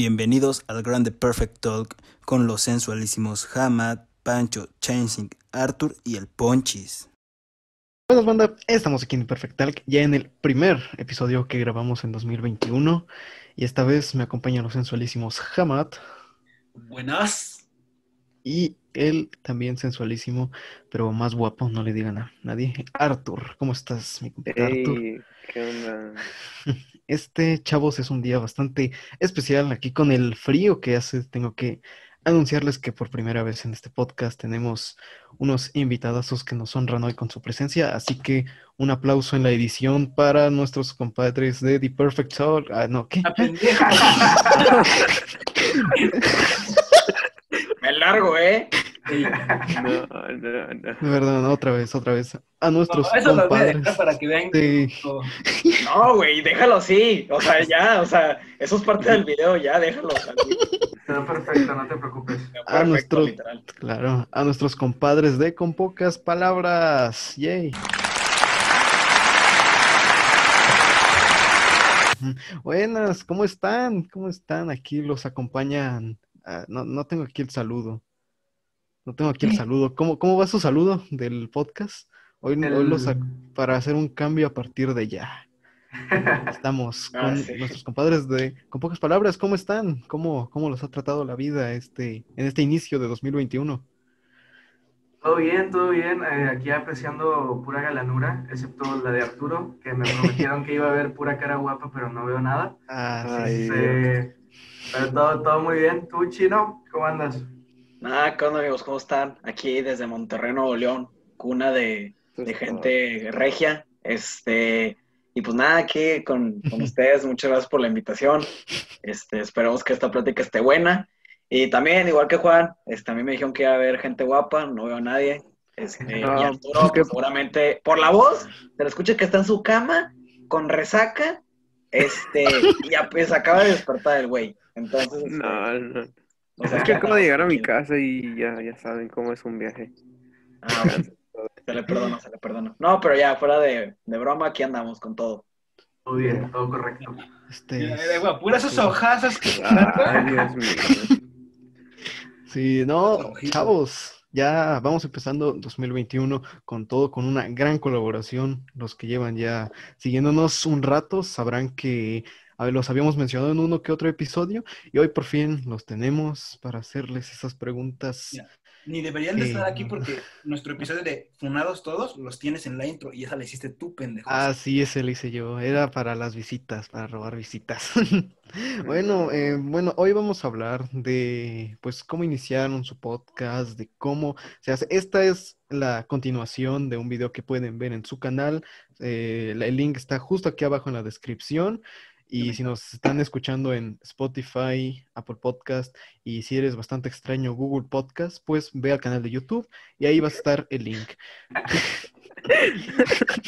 Bienvenidos al Grande Perfect Talk con los sensualísimos Hamad, Pancho, Chainsing, Arthur y el Ponchis. Buenas banda, estamos aquí en Perfect Talk, ya en el primer episodio que grabamos en 2021 y esta vez me acompañan los sensualísimos Hamad Buenas. y el también sensualísimo, pero más guapo, no le digan a nadie, Arthur. ¿Cómo estás, mi compa Arthur? Ey, ¿qué onda? Este, chavos, es un día bastante especial aquí con el frío que hace. Tengo que anunciarles que por primera vez en este podcast tenemos unos invitadazos que nos honran hoy con su presencia. Así que un aplauso en la edición para nuestros compadres de The Perfect Talk. Ah, no, ¿qué? Largo, ¿eh? Sí. No, no, no. Perdón, otra vez, otra vez. A nuestros No, eso lo voy a compadres. dejar para que vean. de- todo. No, güey, déjalo así. O sea, ya, o sea, eso es parte del video, ya, déjalo. así. Quedó perfecto, no te preocupes. a Perfecto, nuestro, literal. claro, a nuestros compadres de Con Pocas Palabras. Yay. Buenas, ¿cómo están? ¿Cómo están? Aquí los acompañan. Ah, no, no tengo aquí el saludo. No tengo aquí el saludo. ¿Cómo, cómo va su saludo del podcast? Hoy, hoy El- ac- para hacer un cambio a partir de ya. Estamos Ah, con sí. nuestros compadres de Con Pocas Palabras. ¿Cómo están? ¿Cómo, cómo los ha tratado la vida este, en este inicio de 2021? Todo bien, todo bien. eh, aquí apreciando pura galanura, excepto la de Arturo, que me prometieron que iba a ver pura cara guapa, pero no veo nada. Ah, sí. Este, pero todo, todo muy bien. ¿Tú, Chino? ¿Cómo andas? Nada, ¿qué onda, amigos? ¿Cómo están? Aquí desde Monterrey, Nuevo León, cuna de, es gente regia. Este, y pues nada, aquí con, con ustedes, muchas gracias por la invitación. Este, esperemos que esta plática esté buena. Y también, igual que Juan, este, a mí me dijeron que iba a haber gente guapa, no veo a nadie. Este, y Arturo, pues, pues, qué- seguramente, por la voz, se le escucha que está en su cama, con resaca, este, y ya pues acaba de despertar el güey. Entonces, este, No, no. o sea, Es que acabo de llegar a mi casa y ya, ya saben cómo es un viaje. Ah, bueno, se le perdona, se le perdona. No, pero ya, fuera de, de broma, aquí andamos con todo. Todo bien, todo correcto. Este, puras esas hojazas que Ay, Dios mío. Sí, no, chavos, ya vamos empezando 2021 con todo, con una gran colaboración. Los que llevan ya siguiéndonos un rato sabrán que a ver, los habíamos mencionado en uno que otro episodio y hoy por fin los tenemos para hacerles esas preguntas. Mira, Ni deberían de Sí, estar aquí porque nuestro episodio de Funados Todos los tienes en la intro y esa la hiciste tú, pendejo. Ah, sí, ese lo hice yo. Era para las visitas, para robar visitas. Bueno, eh, bueno, hoy vamos a hablar de, pues, cómo iniciaron su podcast, de cómo se hace. Esta es la continuación de un video que pueden ver en su canal. Eh, el link está justo aquí abajo en la descripción. Y si nos están escuchando en Spotify, Apple Podcast y si eres bastante extraño Google Podcast, pues ve al canal de YouTube y ahí va a estar el link.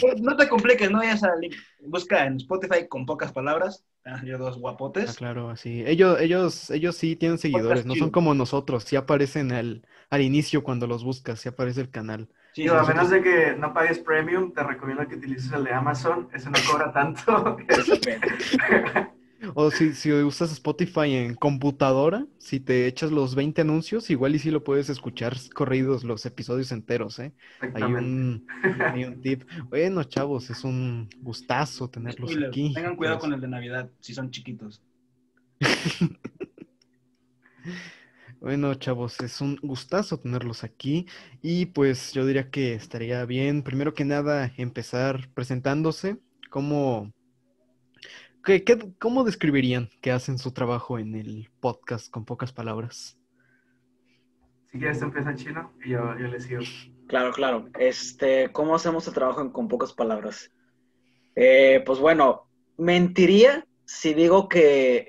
Pero No te compliques, no vayas a link. Busca en Spotify con pocas palabras. Ah, yo dos Ah, guapotes. claro, así. Ellos, ellos, ellos sí tienen seguidores, no son como nosotros, sí aparecen al, al inicio cuando los buscas, sí aparece el canal. Sí, Digo, a menos de que no pagues premium, te recomiendo que utilices el de Amazon. Ese no cobra tanto. O si, si usas Spotify en computadora, si te echas los 20 anuncios, igual y sí lo puedes escuchar corridos los episodios enteros, ¿eh? Hay un, hay un tip. Bueno, chavos, es un gustazo tenerlos Spoiler, aquí. Tengan cuidado Pues, con el de Navidad, si son chiquitos. Bueno, chavos, es un gustazo tenerlos aquí y pues yo diría que estaría bien, primero que nada, empezar presentándose. ¿Cómo, qué, qué- cómo describirían que hacen su trabajo en el podcast con pocas palabras? Si quieres, empieza Chino y yo, yo le sigo. Claro, claro. Este, ¿cómo hacemos el trabajo en- con pocas palabras? Eh, pues bueno, mentiría si digo que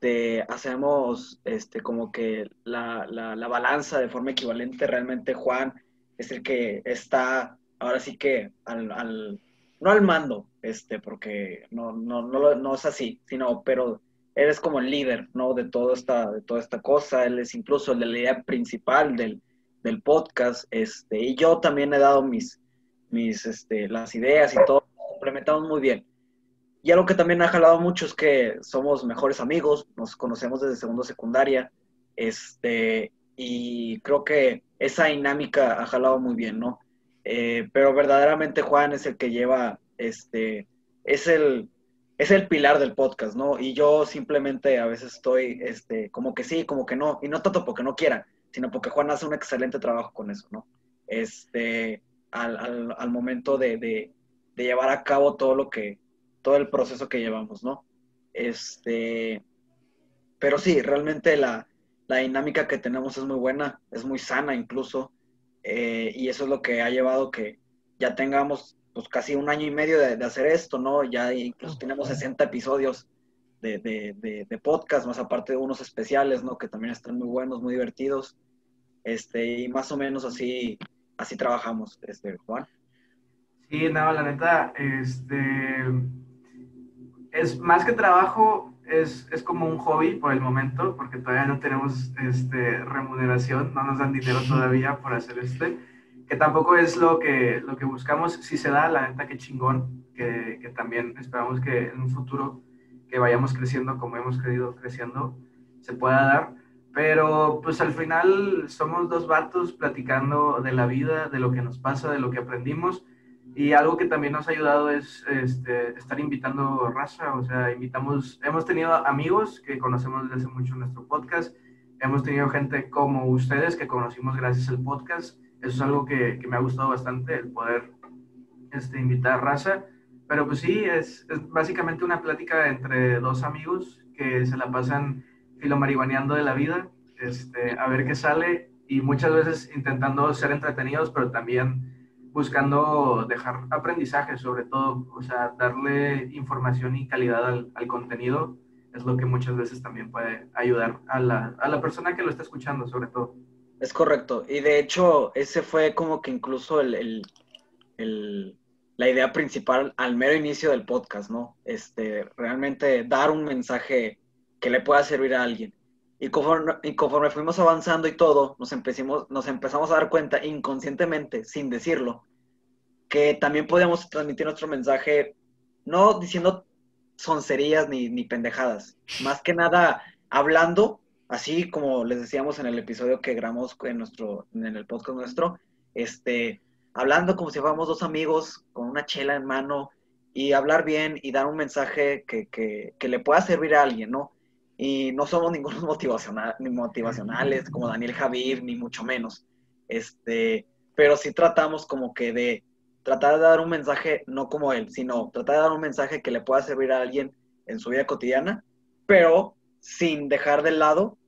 este, hacemos este, como que la, la, la balanza de forma equivalente. Realmente Juan es el que está ahora sí que al, al- no al mando, este, porque no, no, no, no es así, sino, pero eres como el líder, ¿no? De toda esta, de toda esta cosa. Él es incluso el de la idea principal del, del podcast, este, y yo también he dado mis, mis, este, las ideas y todo, complementamos muy bien. Y algo que también ha jalado mucho es que somos mejores amigos, nos conocemos desde segundo secundaria, este, y creo que esa dinámica ha jalado muy bien, ¿no? Eh, pero verdaderamente Juan es el que lleva, este, es el, es el pilar del podcast, ¿no? Y yo simplemente a veces estoy, este, como que sí, como que no, y no tanto porque no quiera, sino porque Juan hace un excelente trabajo con eso, ¿no? Este, al, al, momento de, de, llevar a cabo todo lo que, todo el proceso que llevamos, ¿no? Este, pero sí, realmente la, la dinámica que tenemos es muy buena, es muy sana incluso, eh, y eso es lo que ha llevado que ya tengamos pues casi un año y medio de, de hacer esto, ¿no? Ya incluso tenemos 60 episodios de, de, de, podcast, más aparte de unos especiales, ¿no? Que también están muy buenos, muy divertidos. Este, y más o menos así, así trabajamos, este, Juan. Sí, no, la neta, este, es más que trabajo, es, es, como un hobby por el momento, porque todavía no tenemos este, remuneración, no nos dan dinero todavía por hacer este que tampoco es lo que, lo que buscamos. Si se da, la neta, que chingón, que, que, también esperamos que en un futuro que vayamos creciendo como hemos crecido creciendo, se pueda dar. Pero pues al final somos dos vatos platicando de la vida, de lo que nos pasa, de lo que aprendimos. Y algo que también nos ha ayudado es este, estar invitando raza, o sea, invitamos, hemos tenido amigos que conocemos desde hace mucho nuestro podcast, hemos tenido gente como ustedes que conocimos gracias al podcast, eso es algo que, que me ha gustado bastante, el poder este, invitar raza. Pero pues sí, es, es, básicamente una plática entre dos amigos que se la pasan filomarihuaneando de la vida, este, a ver qué sale y muchas veces intentando ser entretenidos, pero también buscando dejar aprendizaje sobre todo, o sea, darle información y calidad al, al contenido es lo que muchas veces también puede ayudar a la, a la persona que lo está escuchando, sobre todo. Es correcto. Y de hecho, ese fue como que incluso el, el, el, la idea principal al mero inicio del podcast, ¿no? Este, realmente dar un mensaje que le pueda servir a alguien. Y conforme, y conforme fuimos avanzando y todo, nos empezamos, nos empezamos a dar cuenta inconscientemente, sin decirlo, que también podíamos transmitir nuestro mensaje, no diciendo soncerías ni, ni pendejadas, más que nada hablando así como les decíamos en el episodio que grabamos en nuestro, en el podcast nuestro, este, hablando como si fuéramos dos amigos con una chela en mano y hablar bien y dar un mensaje que, que, que le pueda servir a alguien, ¿no? Y no somos ningunos motivacional, ni motivacionales como Daniel Javier, ni mucho menos. Este, pero sí tratamos como que de tratar de dar un mensaje, no como él, sino tratar de dar un mensaje que le pueda servir a alguien en su vida cotidiana, pero sin dejar de lado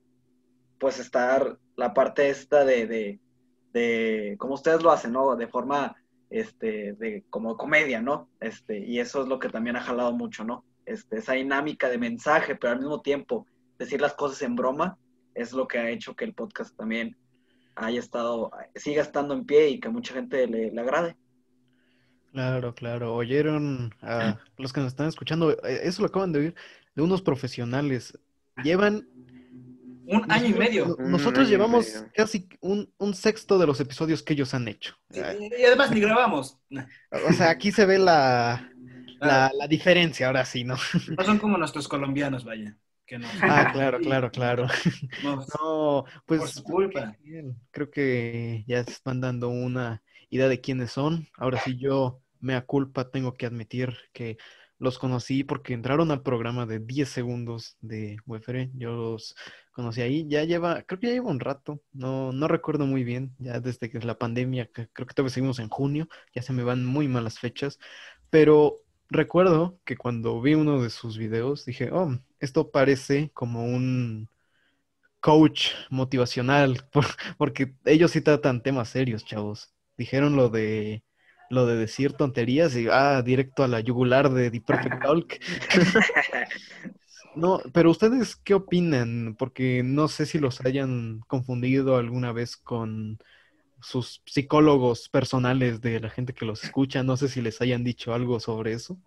pues estar la parte esta de, de, de, como ustedes lo hacen, ¿no? De forma, este, de como comedia, ¿no? Este, y eso es lo que también ha jalado mucho, ¿no? Este, esa dinámica de mensaje, pero al mismo tiempo decir las cosas en broma, es lo que ha hecho que el podcast también haya estado, siga estando en pie y que mucha gente le, le agrade. Claro, claro. Oyeron a los que nos están escuchando, eso lo acaban de oír, de unos profesionales. Llevan un año y medio. Nosotros llevamos casi un, un, sexto de los episodios que ellos han hecho. Sí, y además ni grabamos. O sea, aquí se ve la, la, la, diferencia, ahora sí, ¿no? No son como nuestros colombianos, vaya. Que no. Ah, claro, claro, claro. No, no pues por culpa. Creo que ya están dando una idea de quiénes son. Ahora sí, yo, mea culpa, tengo que admitir que los conocí porque entraron al programa de 10 segundos de Wefere. Yo los conocí ahí. Ya lleva, creo que ya lleva un rato. No, no recuerdo muy bien. Ya desde que es la pandemia, creo que todavía seguimos en junio. Ya se me van muy malas fechas. Pero recuerdo que cuando vi uno de sus videos dije, oh, esto parece como un coach motivacional. Porque ellos sí tratan temas serios, chavos. Dijeron lo de lo de decir tonterías y ah, directo a la yugular de The Perfect Talk. no, pero ustedes qué opinan? Porque no sé si los hayan confundido alguna vez con sus psicólogos personales de la gente que los escucha. No sé si les hayan dicho algo sobre eso.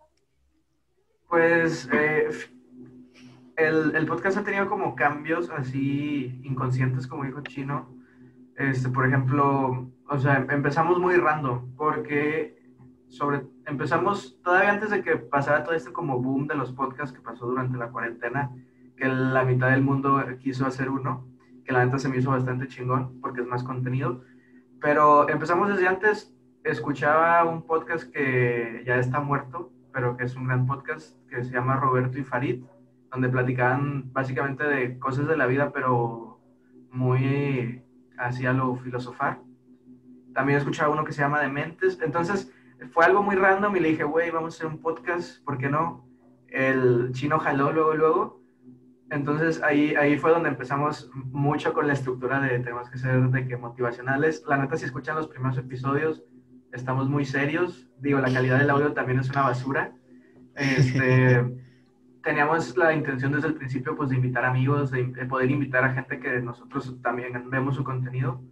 Pues eh, el, el, podcast ha tenido como cambios así inconscientes, como dijo Chino. Este, por ejemplo, o sea, empezamos muy random, porque sobre, empezamos todavía antes de que pasara todo este como boom de los podcasts que pasó durante la cuarentena, que la mitad del mundo quiso hacer uno, que la neta se me hizo bastante chingón porque es más contenido. Pero empezamos desde antes, escuchaba un podcast que ya está muerto, pero que es un gran podcast que se llama Roberto y Farid, donde platicaban básicamente de cosas de la vida, pero muy hacia lo filosofar. También escuchaba uno que se llama Dementes. Entonces fue algo muy random y le dije, güey, vamos a hacer un podcast, ¿por qué no? El chino jaló luego, luego. Entonces ahí, ahí fue donde empezamos mucho con la estructura de tenemos que ser de que motivacionales. La neta, si escuchan los primeros episodios, estamos muy serios. Digo, la calidad del audio también es una basura. Este, teníamos la intención desde el principio pues de invitar amigos, de, de poder invitar a gente que nosotros también vemos su contenido.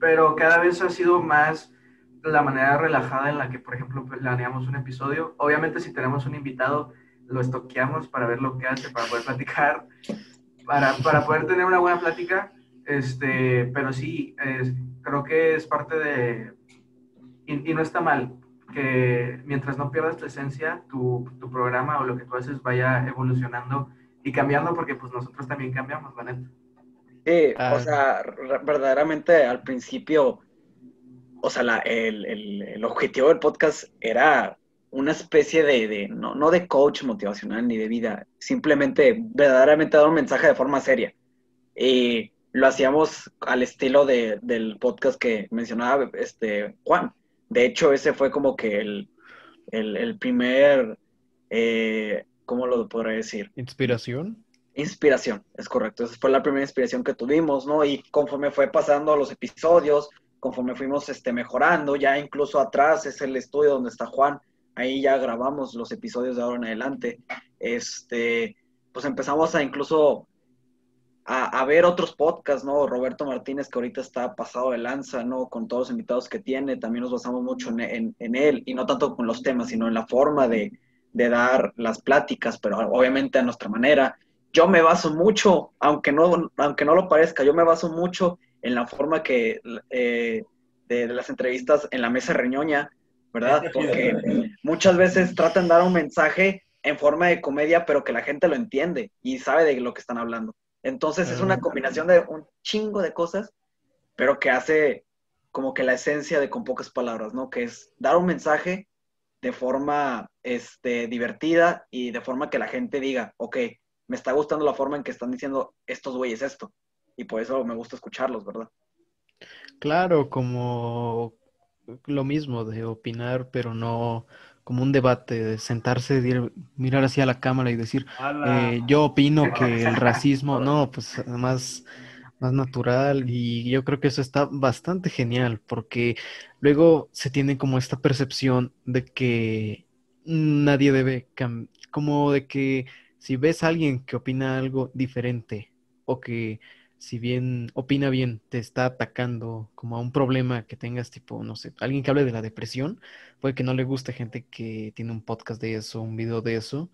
Pero cada vez ha sido más la manera relajada en la que, por ejemplo, planeamos un episodio. Obviamente si tenemos un invitado, lo estoqueamos para ver lo que hace, para poder platicar, para, para poder tener una buena plática. Este, pero sí, es, creo que es parte de... Y, y, no está mal que mientras no pierdas tu esencia, tu, tu, programa o lo que tú haces vaya evolucionando y cambiando, porque pues nosotros también cambiamos, la neta. Sí, ah. o sea, verdaderamente al principio, o sea, la, el, el, el, objetivo del podcast era una especie de, de no, no, de coach motivacional ni de vida, simplemente verdaderamente dar un mensaje de forma seria. Y lo hacíamos al estilo de, del podcast que mencionaba este, Juan. De hecho, ese fue como que el, el, el primer, eh, ¿cómo lo podré decir? ¿Inspiración? Inspiración, es correcto. Esa fue la primera inspiración que tuvimos, ¿no? Y conforme fue pasando los episodios, conforme fuimos este, mejorando, ya incluso atrás es el estudio donde está Juan, ahí ya grabamos los episodios de ahora en adelante, este, pues empezamos a incluso a, ver otros podcasts, ¿no? Roberto Martínez, que ahorita está pasado de lanza, ¿no? Con todos los invitados que tiene, también nos basamos mucho en él, y no tanto con los temas, sino en la forma de, de, dar las pláticas, pero obviamente a nuestra manera. Yo me baso mucho, aunque no, aunque no lo parezca, yo me baso mucho en la forma que eh, de, de, las entrevistas en la mesa reñoña, ¿verdad? Porque muchas veces tratan de dar un mensaje en forma de comedia, pero que la gente lo entiende y sabe de lo que están hablando. Entonces es una combinación de un chingo de cosas, pero que hace como que la esencia de con pocas palabras, ¿no? Que es dar un mensaje de forma este, divertida y de forma que la gente diga, ok, me está gustando la forma en que están diciendo estos güeyes esto. Y por eso me gusta escucharlos, ¿verdad? Claro, como lo mismo de opinar, pero no como un debate, de sentarse, de mirar hacia la cámara y decir, eh, yo opino que el racismo, no, pues más, más natural y yo creo que eso está bastante genial porque luego se tiene como esta percepción de que nadie debe, como de que si ves a alguien que opina algo diferente o que si bien opina bien, te está atacando como a un problema que tengas, tipo, no sé, alguien que hable de la depresión, puede que no le guste gente que tiene un podcast de eso, un video de eso,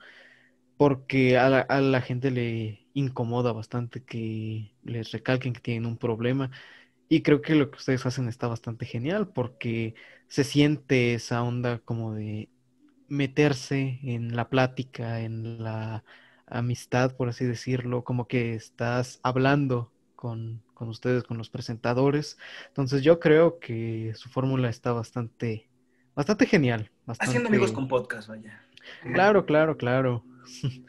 porque a la, a la gente le incomoda bastante que les recalquen que tienen un problema. Y creo que lo que ustedes hacen está bastante genial porque se siente esa onda como de meterse en la plática, en la amistad, por así decirlo, como que estás hablando con, con ustedes, con los presentadores. Entonces yo creo que su fórmula está bastante, bastante genial. Bastante... Haciendo amigos con podcast, vaya. Claro, claro, claro.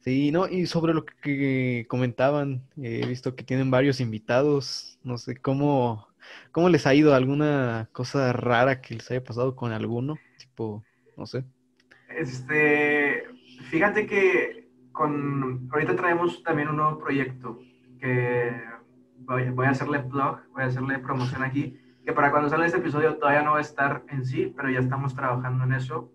Sí, no, y sobre lo que comentaban, he visto que tienen varios invitados, no sé cómo, cómo les ha ido alguna cosa rara que les haya pasado con alguno, tipo, no sé. Este, fíjate que con, ahorita traemos también un nuevo proyecto que voy, a hacerle blog, voy a hacerle promoción aquí, que para cuando sale este episodio todavía no va a estar en sí, pero ya estamos trabajando en eso.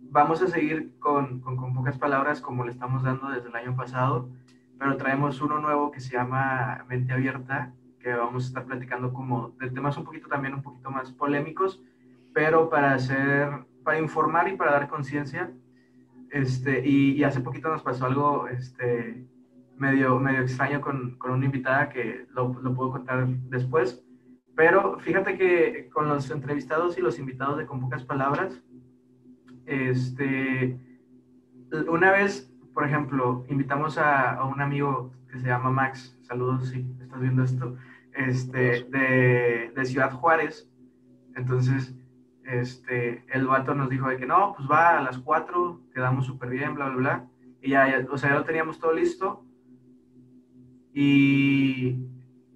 Vamos a seguir con, con, con pocas palabras como le estamos dando desde el año pasado, pero traemos uno nuevo que se llama Mente Abierta, que vamos a estar platicando como de temas un poquito también un poquito más polémicos, pero para hacer, para informar y para dar conciencia. Este, y, y, hace poquito nos pasó algo este, medio, medio extraño con, con una invitada que lo, lo, puedo contar después. Pero fíjate que con los entrevistados y los invitados de Con Pocas Palabras, este, una vez, por ejemplo, invitamos a, a un amigo que se llama Max, saludos si estás viendo esto, este, de, de Ciudad Juárez. Entonces, este, el vato nos dijo de que no, pues va a las 4, quedamos súper bien, bla, bla, bla. Y ya, ya, o sea, ya lo teníamos todo listo. Y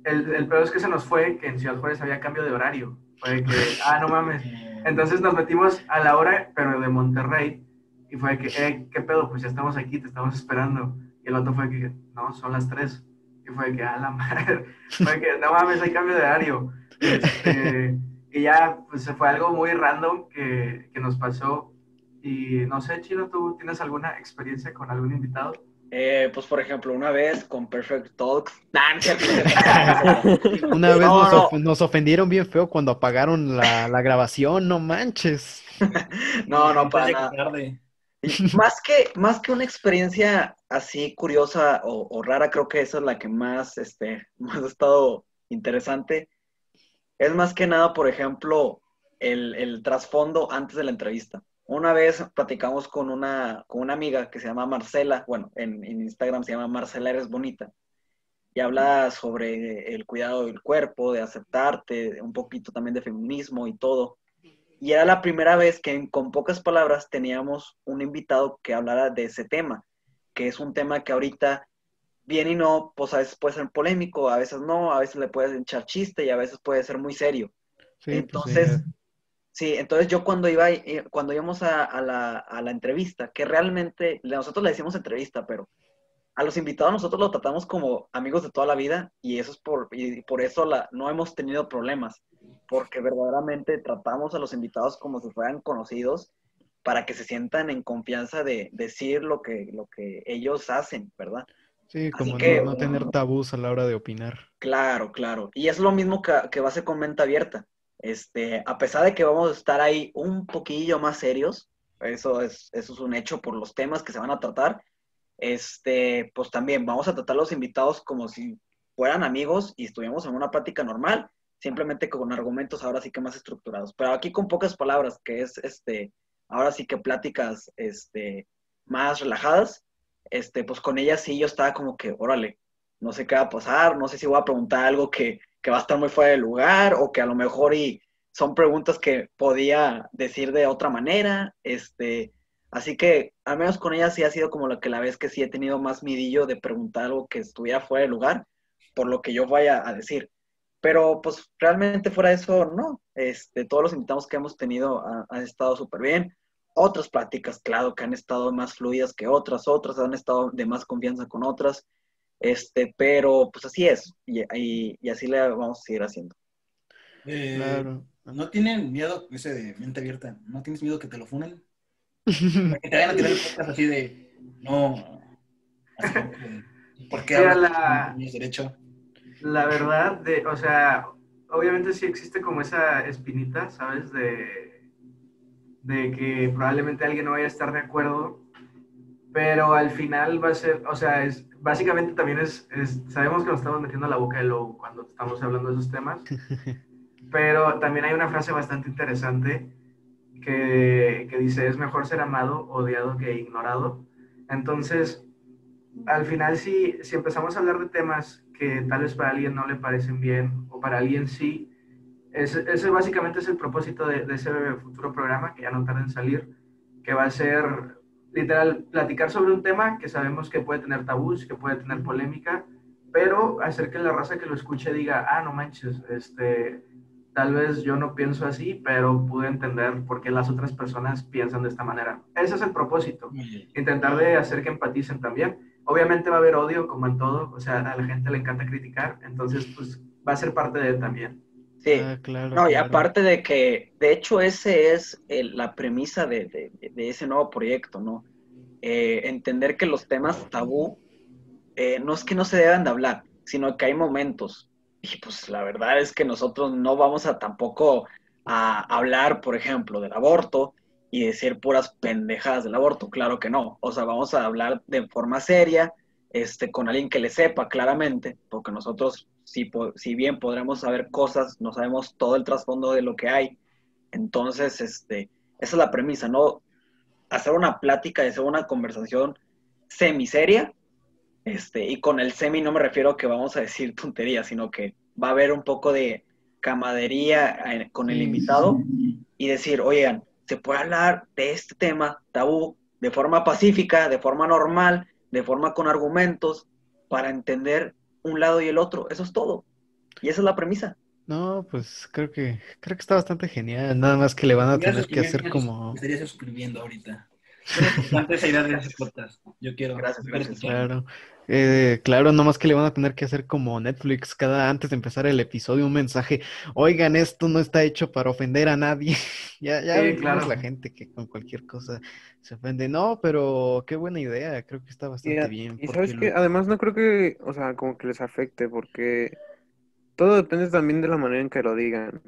el, el peor es que se nos fue que en Ciudad Juárez había cambio de horario. Fue de que, ah, no mames. Entonces nos metimos a la hora, pero de Monterrey. Y fue de que, eh, ¿qué pedo? Pues ya estamos aquí, te estamos esperando. Y el otro fue que, no, son las 3. Y fue de que, ah, la madre. Fue de que, no mames, hay cambio de horario. Este, y ya, pues fue algo muy random que, que nos pasó. Y no sé, Chino, ¿tú tienes alguna experiencia con algún invitado? Eh, pues, por ejemplo, una vez con Perfect Talks. Una vez No, nos, no. of- nos ofendieron bien feo cuando apagaron la, la grabación, no manches. No, no, para nada. tarde. Más que, más que una experiencia así curiosa o, o rara, creo que esa es la que más, este, más ha estado interesante. Es más que nada, por ejemplo, el, el trasfondo antes de la entrevista. Una vez platicamos con una, con una amiga que se llama Marcela, bueno, en, en Instagram se llama Marcela Eres Bonita, y habla sobre el cuidado del cuerpo, de aceptarte, un poquito también de feminismo y todo. Y era la primera vez que con pocas palabras teníamos un invitado que hablara de ese tema, que es un tema que ahorita, bien y no, pues a veces puede ser polémico, a veces no, a veces le puedes echar chiste y a veces puede ser muy serio. Sí, pues, Entonces, sí. Sí, entonces yo cuando iba, eh, cuando íbamos a, a la, a la entrevista, que realmente nosotros le decimos entrevista, pero a los invitados nosotros los tratamos como amigos de toda la vida y eso es por, y por eso la, no hemos tenido problemas, porque verdaderamente tratamos a los invitados como si fueran conocidos para que se sientan en confianza de decir lo que, lo que ellos hacen, ¿verdad? Sí, como no- que- no, tener tabús a la hora de opinar. Claro, claro. Y es lo mismo que, que va a ser con mente abierta. Este, a pesar de que vamos a estar ahí un poquillo más serios, eso es, eso es un hecho por los temas que se van a tratar, este, pues también vamos a tratar a los invitados como si fueran amigos y estuviéramos en una plática normal, simplemente con argumentos ahora sí que más estructurados. Pero aquí con pocas palabras, que es este, ahora sí que pláticas este, más relajadas, este, pues con ellas sí yo estaba como que, órale, no sé qué va a pasar, no sé si voy a preguntar algo que, que va a estar muy fuera de lugar o que a lo mejor y son preguntas que podía decir de otra manera, este, así que al menos con ella sí ha sido como la que la vez que sí he tenido más midillo de preguntar algo que estuviera fuera de lugar, por lo que yo vaya a decir. Pero pues realmente fuera de eso, no, este, todos los invitados que hemos tenido ha- han estado súper bien. Otras pláticas, claro, que han estado más fluidas que otras, otras han estado de más confianza con otras. Este, pero pues así es, y, y- y así le vamos a seguir haciendo. Eh, Claro. ¿No tienen miedo, ese de mente abierta, no tienes miedo que te lo funen? Que te vayan a tirar el podcast así de, no, así como que, ¿por qué Mira, hablas? la- derecho. La verdad, de, o sea, obviamente sí existe como esa espinita, ¿sabes? De, de que probablemente alguien no vaya a estar de acuerdo, pero al final va a ser, o sea, es, básicamente también es, es- sabemos que nos estamos metiendo a la boca del lobo cuando estamos hablando de esos temas, pero también hay una frase bastante interesante que, que dice, es mejor ser amado, odiado que ignorado. Entonces, al final si, si empezamos a hablar de temas que tal vez para alguien no le parecen bien o para alguien sí, ese, ese básicamente es el propósito de, de ese futuro programa que ya no tarda en salir, que va a ser literal platicar sobre un tema que sabemos que puede tener tabús, que puede tener polémica, pero hacer que la raza que lo escuche diga, ah, no manches, este, tal vez yo no pienso así, pero pude entender por qué las otras personas piensan de esta manera. Ese es el propósito intentar de hacer que empaticen también. Obviamente va a haber odio, como en todo, o sea, a la gente le encanta criticar, entonces pues va a ser parte de él también. Sí, Ah, claro, no, y claro. aparte de que, de hecho, ese es el- la premisa de, de- de ese nuevo proyecto, ¿no? Eh, entender que los temas tabú eh, no es que no se deban de hablar, sino que hay momentos. Y pues la verdad es que nosotros no vamos a tampoco a hablar, por ejemplo, del aborto y decir puras pendejadas del aborto, claro que no. O sea, vamos a hablar de forma seria, este, con alguien que le sepa claramente, porque nosotros si, si bien podremos saber cosas, no sabemos todo el trasfondo de lo que hay. Entonces, este, esa es la premisa, ¿no? Hacer una plática, hacer una conversación semiseria, este, y con el semi no me refiero a que vamos a decir tonterías, sino que va a haber un poco de camadería eh, con el invitado y decir, oigan, se puede hablar de este tema tabú de forma pacífica, de forma normal, de forma con argumentos, para entender un lado y el otro. Eso es todo. Y esa es la premisa. No, pues creo que creo que está bastante genial. Nada más que le van a tener que hacer como Me estaría suscribiendo ahorita. Importante esa idea de podcast. Yo quiero. Gracias, gracias. Claro, eh, claro, nomás que le van a tener que hacer como Netflix cada antes de empezar el episodio un mensaje, oigan, esto no está hecho para ofender a nadie. Ya, ya Sí, claro. la gente que con cualquier cosa se ofende. No, pero qué buena idea, creo que está bastante a- bien. y sabes que lo- además no creo que, o sea, como que les afecte, porque todo depende también de la manera en que lo digan.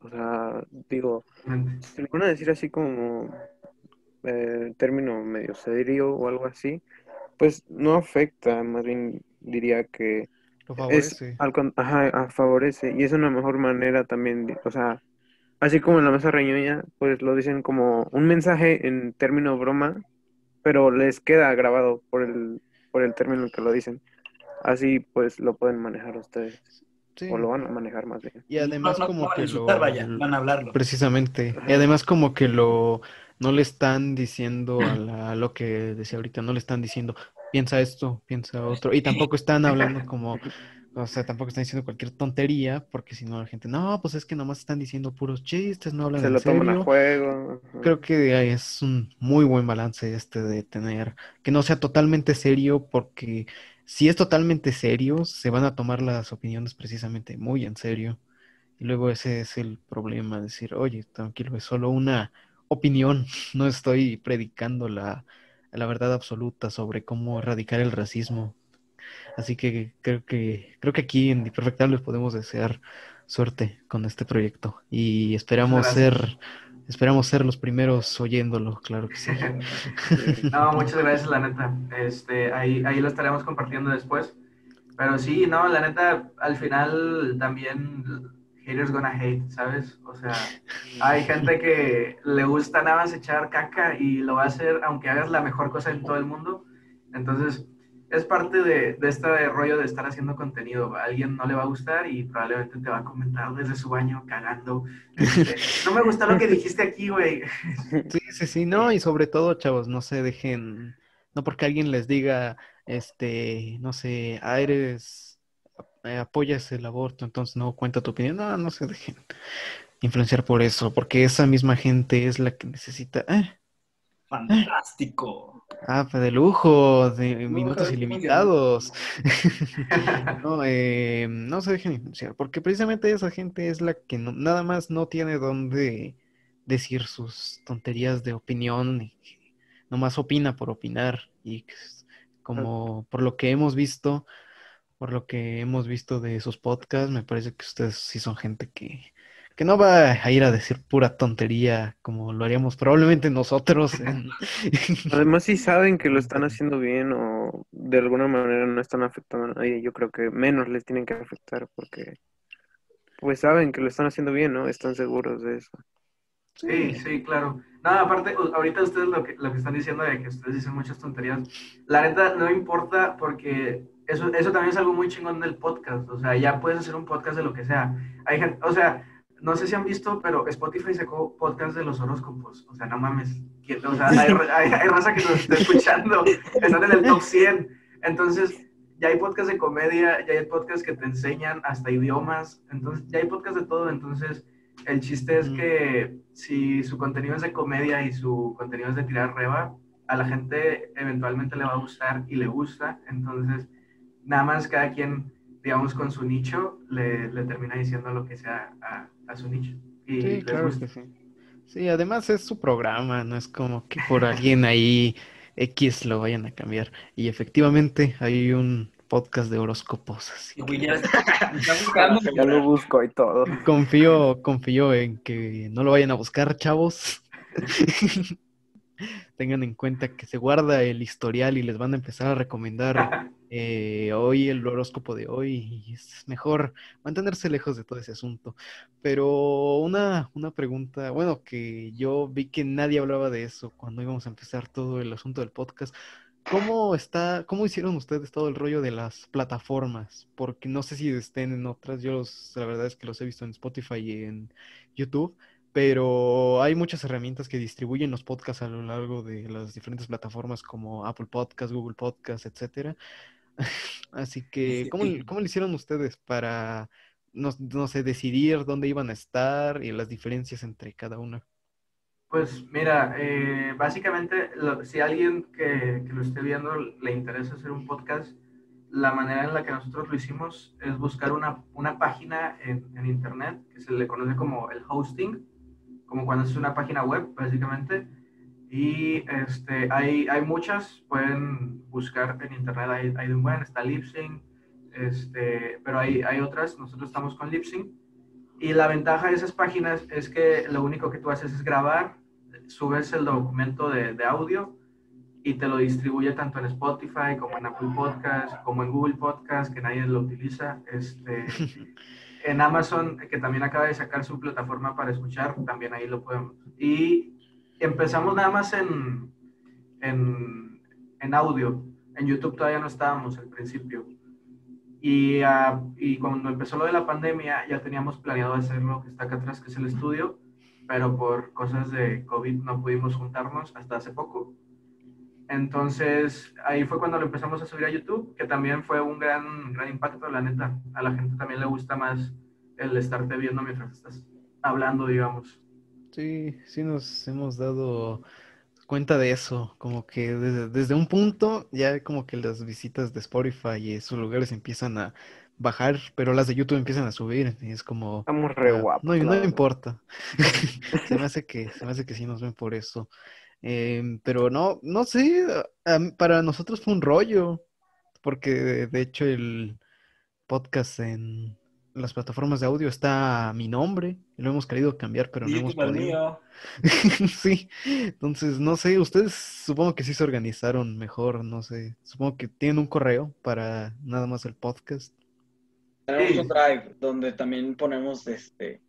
O sea, digo, si lo van a decir así como eh, término medio serio o algo así, pues no afecta, más bien diría que lo es favorece. al ajá, favorece y es una mejor manera también, de- o sea, así como en la mesa reñoña, pues lo dicen como un mensaje en término broma, pero les queda grabado por el por el término en que lo dicen. Así pues lo pueden manejar ustedes Sí. o lo van a manejar más bien. Y además no, no, como no van a que lo... vaya, van a hablarlo. Precisamente. Y además como que lo no le están diciendo a, la- a lo que decía ahorita, no le están diciendo piensa esto, piensa otro. Y tampoco están hablando como, o sea, tampoco están diciendo cualquier tontería, porque si no la gente, no, pues es que nomás están diciendo puros chistes, no hablan Se en lo toman a juego. Creo que ahí es un muy buen balance este de tener que no sea totalmente serio, porque si es totalmente serio, se van a tomar las opiniones precisamente muy en serio. Y luego ese es el problema, decir, oye, tranquilo, es solo una opinión, no estoy predicando la, la verdad absoluta sobre cómo erradicar el racismo. Así que creo que creo que aquí en Perfectables podemos desear suerte con este proyecto y esperamos ser esperamos ser los primeros oyéndolo, claro que sí. No, muchas gracias, la neta. Este, ahí, ahí lo estaremos compartiendo después. Pero sí, no, la neta, al final también haters gonna hate, ¿sabes? O sea, hay gente que le gusta nada más echar caca y lo va a hacer aunque hagas la mejor cosa en todo el mundo. Entonces, es parte de, de este rollo de estar haciendo contenido. A alguien no le va a gustar y probablemente te va a comentar desde su baño cagando. Este, no me gustó lo que dijiste aquí, güey. Sí, sí, sí, no, y sobre todo, chavos, no se dejen, no porque alguien les diga, este, no sé, ah, eres, eh, apoyas el aborto, entonces no cuenta tu opinión, no, no se dejen influenciar por eso, porque esa misma gente es la que necesita, eh, Fantástico. ah, pues de lujo, de No, minutos ilimitados, no, eh, no se dejen influenciar, porque precisamente esa gente es la que no- nada más no tiene dónde decir sus tonterías de opinión y nomás opina por opinar y como por lo que hemos visto, por lo que hemos visto de sus podcasts, me parece que ustedes sí son gente que, que no va a ir a decir pura tontería como lo haríamos probablemente nosotros. en- Además, si saben que lo están haciendo bien o de alguna manera no están afectando a nadie, yo creo que menos les tienen que afectar porque pues saben que lo están haciendo bien, ¿no? Están seguros de eso. Sí, sí, claro. No, aparte, ahorita ustedes lo que, lo que están diciendo de que ustedes dicen muchas tonterías, la neta no importa porque eso, eso también es algo muy chingón del podcast. O sea, ya puedes hacer un podcast de lo que sea. Hay gente, o sea, no sé si han visto, pero Spotify sacó podcast de los horóscopos. O sea, no mames. ¿quién- O sea, hay, hay, hay raza que nos está escuchando. Están en el top 100. Entonces, ya hay podcasts de comedia, ya hay podcasts que te enseñan hasta idiomas. Entonces, ya hay podcasts de todo. Entonces, el chiste es Ujú. que si su contenido es de comedia y su contenido es de tirar reba, a la gente eventualmente le va a gustar y le gusta. Entonces, nada más cada quien, digamos, con su nicho, le, le termina diciendo lo que sea a, a su nicho. Y Sí, claro gusta. que sí. Sí, además es su programa, no es como que por alguien ahí X lo vayan a cambiar. Y efectivamente hay un podcast de horóscopos, así que ya. Ya lo busco y todo. confío, confío en que no lo vayan a buscar, chavos. Tengan en cuenta que se guarda el historial y les van a empezar a recomendar eh, hoy el horóscopo de hoy es mejor mantenerse lejos de todo ese asunto. Pero una, una pregunta, bueno, que yo vi que nadie hablaba de eso cuando íbamos a empezar todo el asunto del podcast. ¿Cómo está, cómo hicieron ustedes todo el rollo de las plataformas? Porque no sé si estén en otras, yo los- la verdad es que los he visto en Spotify y en YouTube, pero hay muchas herramientas que distribuyen los podcasts a lo largo de las diferentes plataformas como Apple Podcasts, Google Podcasts, etcétera. Así que. ¿cómo, cómo le hicieron ustedes para, no, no sé, decidir dónde iban a estar y las diferencias entre cada una? Pues mira, eh, básicamente, lo- si a alguien que, que lo esté viendo le interesa hacer un podcast, la manera en la que nosotros lo hicimos es buscar una, una página en, en internet que se le conoce como el hosting, como cuando es una página web, básicamente. Y este, hay, hay muchas, pueden buscar en internet, hay, hay un buen, está Libsyn, este, pero hay, hay otras, nosotros estamos con Libsyn. Y la ventaja de esas páginas es que lo único que tú haces es grabar, subes el documento de, de audio y te lo distribuye tanto en Spotify como en Apple Podcast, como en Google Podcast, que nadie lo utiliza. Este, en Amazon, que también acaba de sacar su plataforma para escuchar, también ahí lo podemos. Y empezamos nada más en, en, en audio. En YouTube todavía no estábamos al principio. Y, ah, y cuando empezó lo de la pandemia, ya teníamos planeado hacer lo que está acá atrás, que es el estudio, pero por cosas de COVID no pudimos juntarnos hasta hace poco. Entonces, ahí fue cuando lo empezamos a subir a YouTube, que también fue un gran, gran impacto, la neta. A la gente también le gusta más el estarte viendo mientras estás hablando, digamos. Sí, sí nos hemos dado cuenta de eso, como que desde, desde un punto ya como que las visitas de Spotify y esos lugares empiezan a bajar, pero las de YouTube empiezan a subir y es como... Estamos re ah, guapos. no, no importa. Se me hace que, se me hace que sí nos ven por eso. Em, pero no, no sé, para nosotros fue un rollo, porque de hecho el podcast en las plataformas de audio está a mi nombre, y lo hemos querido cambiar, pero no hemos podido. mío. Sí, entonces no sé, ustedes supongo que sí se organizaron mejor, no sé, supongo que tienen un correo para nada más el podcast. Tenemos Sí. un drive donde también ponemos este,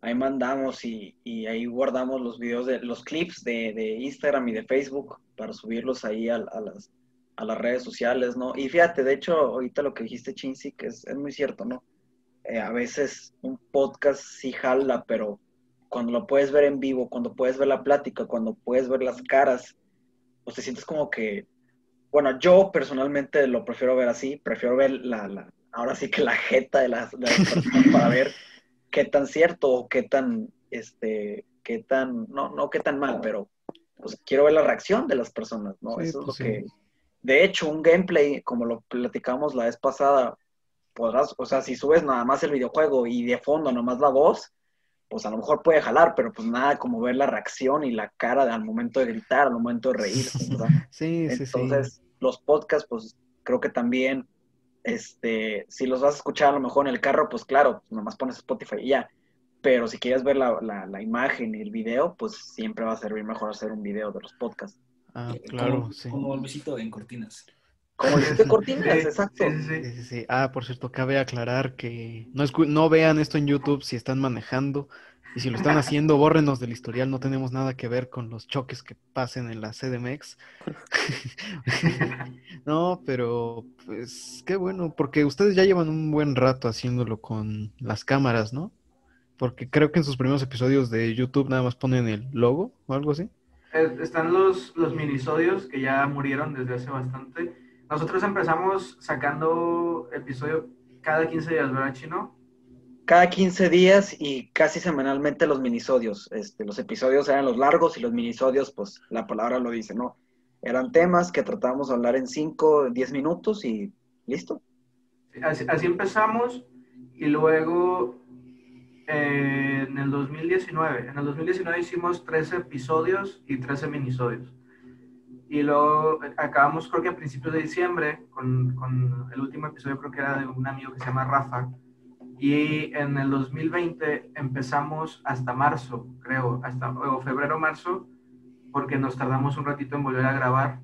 ahí mandamos y, y ahí guardamos los videos de los clips de, de Instagram y de Facebook para subirlos ahí a, a las, a las redes sociales, ¿no? Y fíjate, de hecho, ahorita lo que dijiste, Chinsi, que es, es muy cierto, ¿no? Eh, a veces un podcast sí jala, pero cuando lo puedes ver en vivo, cuando puedes ver la plática, cuando puedes ver las caras, pues te sientes como que, bueno, yo personalmente lo prefiero ver así, prefiero ver la, la ahora sí que la jeta de las, de las personas para ver qué tan cierto o qué tan, este, qué tan, no, no qué tan mal, pero pues quiero ver la reacción de las personas, ¿no? Sí, Eso es pues, lo sí. que, de hecho, un gameplay, como lo platicamos la vez pasada, podrás, o sea, si subes nada más el videojuego y de fondo nomás la voz, pues a lo mejor puede jalar, pero pues nada como ver la reacción y la cara de- al momento de gritar, al momento de reír, ¿verdad? Sí, sí, sí. Entonces, los podcasts, pues creo que también, este, si los vas a escuchar a lo mejor en el carro, pues claro, nomás pones Spotify y ya. Pero si quieres ver la, la, la imagen y el video, pues siempre va a servir mejor hacer un video de los podcasts. Ah, Eh, claro, como, sí. Como el visito en cortinas. Como dijiste cortinas, exacto. sí, sí, sí. Ah, por cierto, cabe aclarar que no, escu- no vean esto en YouTube si están manejando y si lo están haciendo, bórrenos del historial, no tenemos nada que ver con los choques que pasen en la CDMX. No, pero pues qué bueno, porque ustedes ya llevan un buen rato haciéndolo con las cámaras, ¿no? Porque creo que en sus primeros episodios de YouTube nada más ponen el logo o algo así. Eh, Están los, los minisodios que ya murieron desde hace bastante. Nosotros empezamos sacando episodio cada 15 días, ¿verdad, Chino? Cada 15 días y casi semanalmente los minisodios. Este, los episodios eran los largos y los minisodios, pues la palabra lo dice, ¿no? Eran temas que tratábamos de hablar en 5, 10 minutos y listo. Así, así empezamos y luego eh, en el 2019, en el 2019 hicimos 13 episodios y 13 minisodios. Y luego acabamos creo que a principios de diciembre con, con el último episodio creo que era de un amigo que se llama Rafa. Y en el 2020 empezamos hasta marzo, creo, hasta o febrero, marzo, porque nos tardamos un ratito en volver a grabar.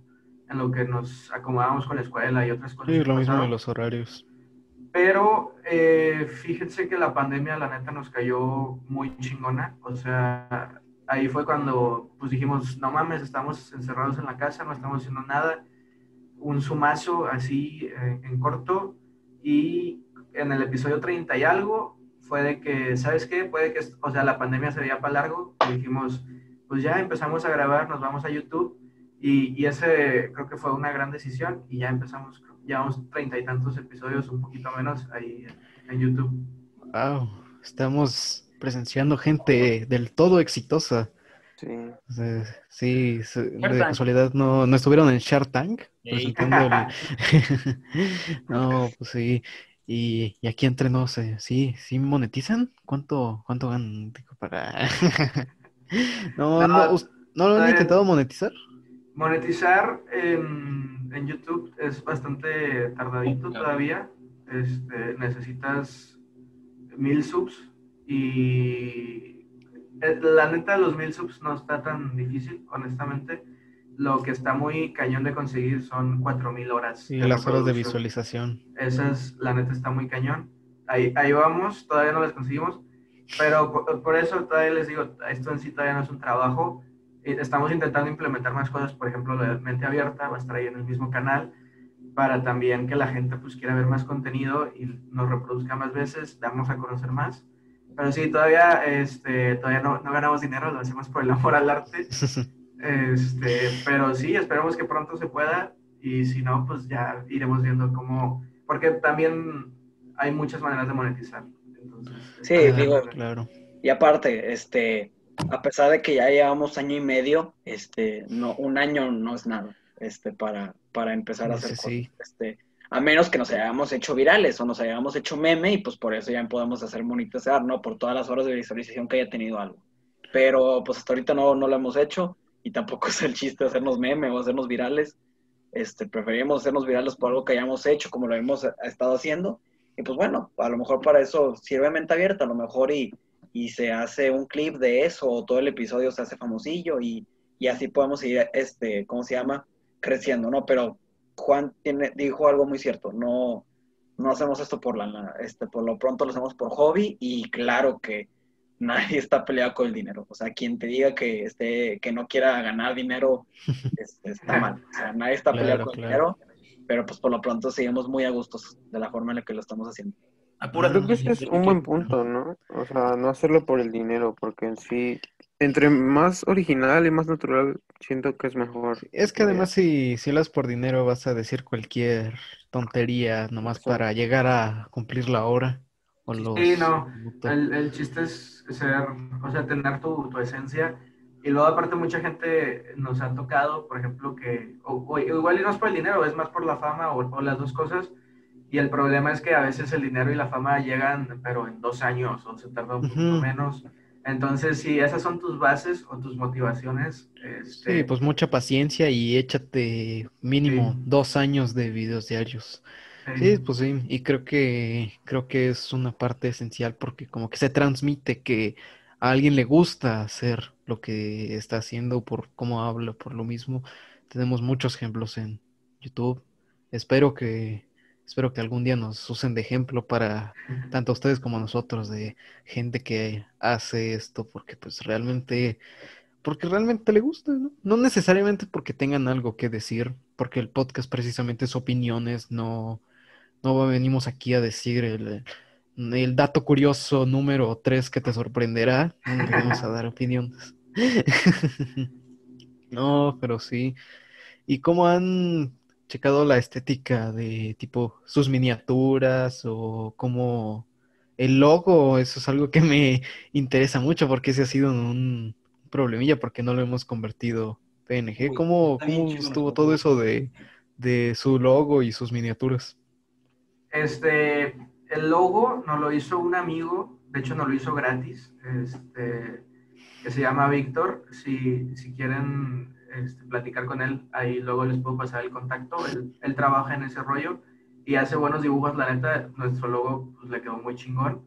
en lo que nos acomodamos con la escuela y otras cosas. Sí, lo mismo de los horarios. Pero eh, fíjense que la pandemia, la neta, nos cayó muy chingona. O sea, ahí fue cuando pues dijimos, no mames, estamos encerrados en la casa, no estamos haciendo nada. Un sumazo así eh, en corto. Y en el episodio 30 y algo fue de que, ¿sabes qué? Puede que, o sea, la pandemia se veía para largo. Y dijimos, pues ya empezamos a grabar, nos vamos a YouTube. Y, y ese creo que fue una gran decisión. Y ya empezamos, llevamos treinta y tantos episodios, un poquito menos, ahí en, en YouTube. Wow, estamos presenciando gente del todo exitosa. Sí. O sea, sí, de casualidad no, no estuvieron en Shark Tank Ey. presentando el... No, pues sí. Y, y aquí entre nos, eh, sí, sí monetizan. ¿Cuánto, cuánto ganan? Digo, para... No, No, no, us- ¿no lo han intentado monetizar? Monetizar en, en YouTube es bastante tardadito todavía. Este, necesitas mil subs y eh, la neta los mil subs no está tan difícil, honestamente. Lo que está muy cañón de conseguir son cuatro mil horas. Sí, de las horas de visualización. Esa es, la neta está muy cañón. Ahí, ahí vamos, todavía no las conseguimos, pero por, por eso todavía les digo, esto en sí todavía no es un trabajo. Eh, Estamos intentando implementar más cosas, por ejemplo, la mente abierta va a estar ahí en el mismo canal para también que la gente pues quiera ver más contenido y nos reproduzca más veces, damos a conocer más. Pero sí, todavía, este, todavía no, no ganamos dinero, lo hacemos por el amor al arte. Este, pero sí, esperemos que pronto se pueda y si no, pues ya iremos viendo cómo, porque también hay muchas maneras de monetizar. Entonces, Sí, Ah, digo, Claro. y aparte, este, a pesar de que ya llevamos año y medio, este, no, un año no es nada, este, para, para empezar a hacer sí, cosas, sí. este, a menos que nos hayamos hecho virales o nos hayamos hecho meme y pues por eso ya podemos hacer monetizar, ¿no? Por todas las horas de visualización que haya tenido algo. Pero pues hasta ahorita no, no lo hemos hecho y tampoco es el chiste hacernos meme o hacernos virales. Este, preferimos hacernos virales por algo que hayamos hecho, como lo hemos estado haciendo. Y pues bueno, a lo mejor para eso sirve mente abierta, a lo mejor y, y se hace un clip de eso o todo el episodio se hace famosillo y, y así podemos ir, este, ¿cómo se llama? Creciendo, ¿no? Pero Juan tiene, dijo algo muy cierto, no, no hacemos esto por la, este, por lo pronto lo hacemos por hobby y claro que nadie está peleado con el dinero. O sea, quien te diga que, esté, que no quiera ganar dinero este, está mal. O sea, nadie está peleado Claro, con el dinero, pero pues por lo pronto seguimos muy a gustos de la forma en la que lo estamos haciendo. Apúrate. Creo que ese es un buen punto, ¿no? O sea, no hacerlo por el dinero, porque en sí, entre más original y más natural, siento que es mejor. Es que además si, si lo haces por dinero vas a decir cualquier tontería nomás para llegar a cumplir la hora o los Sí, no. El, el chiste es ser, o sea, tener tu, tu esencia. Y luego, aparte, mucha gente nos ha tocado, por ejemplo, que, o, o igual y no es por el dinero, es más por la fama o, o las dos cosas. Y el problema es que a veces el dinero y la fama llegan, pero en dos años o se tarda un menos. Entonces, si esas son tus bases o tus motivaciones, este, Sí, pues mucha paciencia y échate mínimo Sí. dos años de videos diarios. eh, Sí, pues sí, y creo que creo que es una parte esencial porque como que se transmite que a alguien le gusta hacer lo que está haciendo por cómo habla, por lo mismo. Tenemos muchos ejemplos en YouTube. Espero que espero que algún día nos usen de ejemplo para tanto ustedes como nosotros de gente que hace esto porque pues realmente porque realmente le gusta, ¿no? No necesariamente porque tengan algo que decir, porque el podcast precisamente es opiniones, no no venimos aquí a decir el, el dato curioso número 3 que te sorprenderá, no venimos a dar opiniones. No, pero sí. ¿Y cómo han checado la estética de tipo sus miniaturas o cómo el logo? Eso es algo que me interesa mucho porque ese ha sido un problemilla porque no lo hemos convertido PNG. Uy, ¿Cómo, cómo chido estuvo todo logo. eso de, de su logo y sus miniaturas? Este, el logo nos lo hizo un amigo, de hecho nos lo hizo gratis, este, que se llama Víctor. Si, si quieren este, platicar con él, ahí luego les puedo pasar el contacto. Él, él trabaja en ese rollo y hace buenos dibujos, la neta, nuestro logo pues, le quedó muy chingón.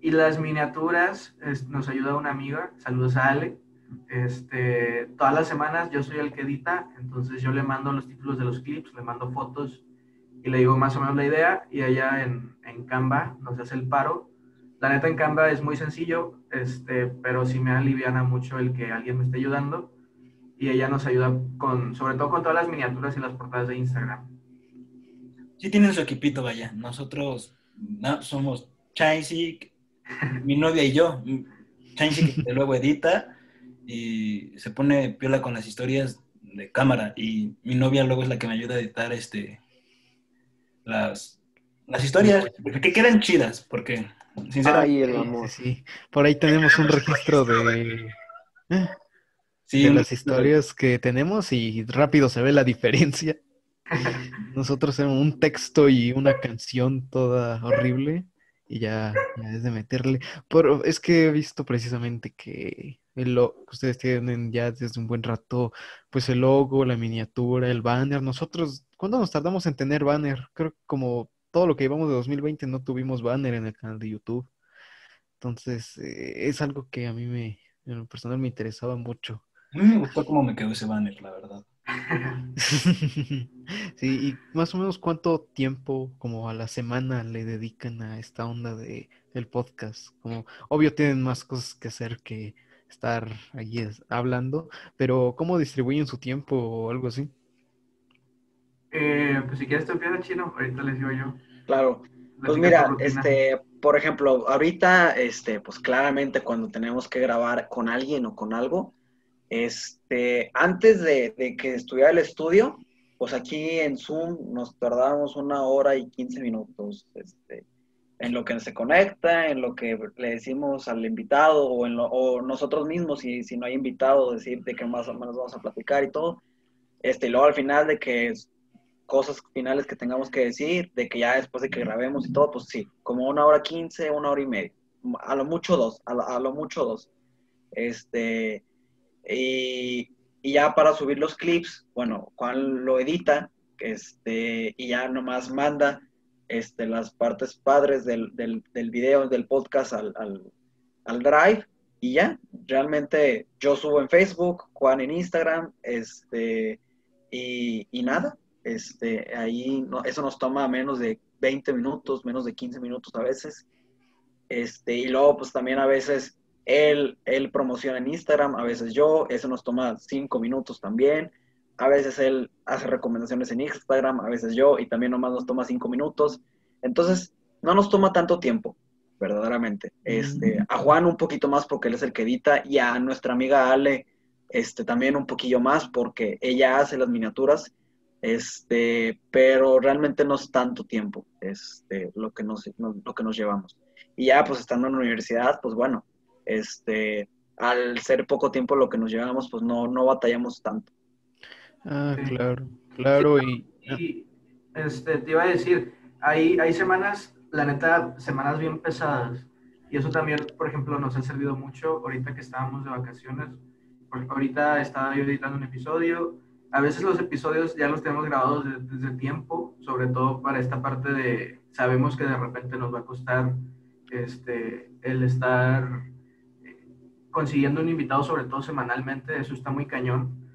Y las miniaturas es- nos ayuda una amiga, saludos a Ale, Este, todas las semanas yo soy el que edita, entonces yo le mando los títulos de los clips, le mando fotos y le digo más o menos la idea y ella en, en Canva nos hace el paro. La neta en Canva es muy sencillo, este, pero sí me aliviana mucho el que alguien me esté ayudando y ella nos ayuda con, sobre todo con todas las miniaturas y las portadas de Instagram. Sí tienen su equipito, vaya. Nosotros no, somos Chainsic, mi novia y yo. Chainsic que luego edita y se pone piola con las historias de cámara y mi novia luego es la que me ayuda a editar este las, las historias que quedan chidas porque Ay, el amor. sí, sí. Por ahí tenemos un registro de, eh, sí, de las historias que tenemos y rápido se ve la diferencia. Nosotros tenemos un texto y una canción toda horrible y ya, ya es de meterle. Pero es que he visto precisamente que el lo que ustedes tienen ya desde un buen rato, pues el logo, la miniatura, el banner. Nosotros, ¿cuándo nos tardamos en tener banner? Creo que como todo lo que llevamos de 2020 no tuvimos banner en el canal de YouTube. Entonces, eh, es algo que a mí me, en lo personal me interesaba mucho. A mí me gustó cómo me quedó ese banner, la verdad. Sí, y más o menos cuánto tiempo, como a la semana, le dedican a esta onda de el podcast. Como, obvio tienen más cosas que hacer que estar allí es- hablando, pero ¿cómo distribuyen su tiempo o algo así? Eh, pues si quieres te empieza chino, ahorita les digo yo. Claro. Pues mira, este, por ejemplo, ahorita, este, pues claramente cuando tenemos que grabar con alguien o con algo, este, antes de, que estuviera el estudio, pues aquí en Zoom nos tardamos una hora y 15 minutos, este, en lo que se conecta, en lo que le decimos al invitado o, en lo- o nosotros mismos, si, si no hay invitado, decir de qué más o menos vamos a platicar y todo. Este, y luego al final de que cosas finales que tengamos que decir, de que ya después de que grabemos y todo, pues sí, como una hora quince, una hora y media, a lo mucho dos, a lo, a lo mucho dos. Este, y, y ya para subir los clips, bueno, Juan lo edita, este, y ya nomás manda este, las partes padres del, del, del video, del podcast al, al, al Drive, y ya, realmente yo subo en Facebook, Juan en Instagram, este, y, y nada, este, ahí no, eso nos toma menos de 20 minutos, menos de 15 minutos a veces. Este, y luego, pues también a veces él, él promociona en Instagram, a veces yo, eso nos toma 5 minutos también. A veces él hace recomendaciones en Instagram, a veces yo, y también nomás nos toma 5 minutos. Entonces, no nos toma tanto tiempo, verdaderamente. Este, a Juan un poquito más porque él es el que edita, y a nuestra amiga Ale, este, también un poquillo más porque ella hace las miniaturas este, pero realmente no es tanto tiempo este, lo, que nos, no- lo que nos llevamos. Y ya, pues estando en la universidad, pues bueno, este, al ser poco tiempo lo que nos llevamos, pues no, no batallamos tanto. Ah, claro, claro, y Y este, te iba a decir, hay, hay semanas, la neta, semanas bien pesadas. Y eso también, por ejemplo, nos ha servido mucho ahorita que estábamos de vacaciones. Porque ahorita estaba yo editando un episodio. A veces los episodios ya los tenemos grabados de- desde tiempo, sobre todo para esta parte de, sabemos que de repente nos va a costar este, el estar consiguiendo un invitado, sobre todo semanalmente, eso está muy cañón.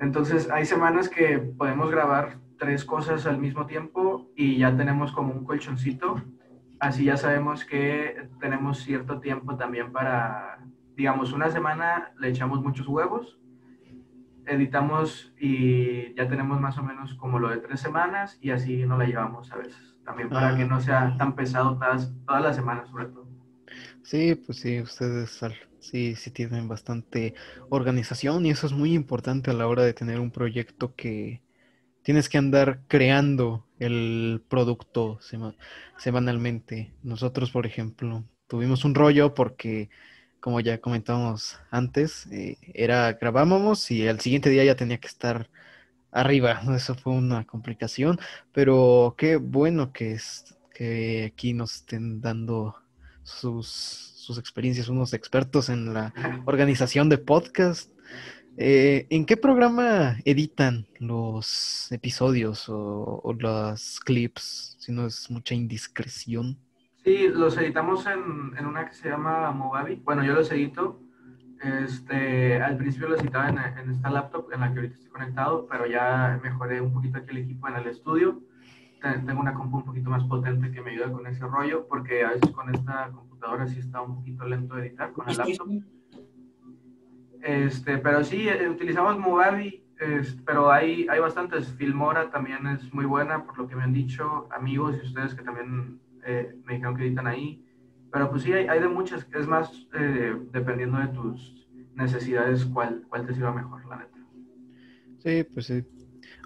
Entonces, hay semanas que podemos grabar tres cosas al mismo tiempo y ya tenemos como un colchoncito. Así ya sabemos que tenemos cierto tiempo también para, digamos, una semana le echamos muchos huevos, editamos y ya tenemos más o menos como lo de tres semanas y así nos la llevamos a veces. También para Ah. que no sea tan pesado todas, todas las semanas, sobre todo. Sí, pues sí, ustedes al- sí, sí tienen bastante organización y eso es muy importante a la hora de tener un proyecto que tienes que andar creando el producto sema- semanalmente. Nosotros, por ejemplo, tuvimos un rollo porque, como ya comentamos antes, eh, era grabábamos y al siguiente día ya tenía que estar arriba. Eso fue una complicación, pero qué bueno que es que aquí nos estén dando sus, sus experiencias, unos expertos en la organización de podcast. Eh, ¿en qué programa editan los episodios o, o los clips? Si no es mucha indiscreción. Sí, los editamos en, en una que se llama Movavi. Bueno, yo los edito Este, al principio lo citaba en, en, esta laptop en la que ahorita estoy conectado, pero ya mejoré un poquito aquí el equipo en el estudio. Tengo una compu un poquito más potente que me ayuda con ese rollo, porque a veces con esta computadora sí está un poquito lento editar con el laptop. Este, pero sí, eh, utilizamos Movavi, pero hay, hay bastantes. Filmora también es muy buena, por lo que me han dicho amigos y ustedes que también eh, me dijeron que editan ahí. Pero pues sí, hay, hay de muchas. Es más, eh, dependiendo de tus necesidades, cuál, cuál te sirva mejor, la neta. Sí, pues sí.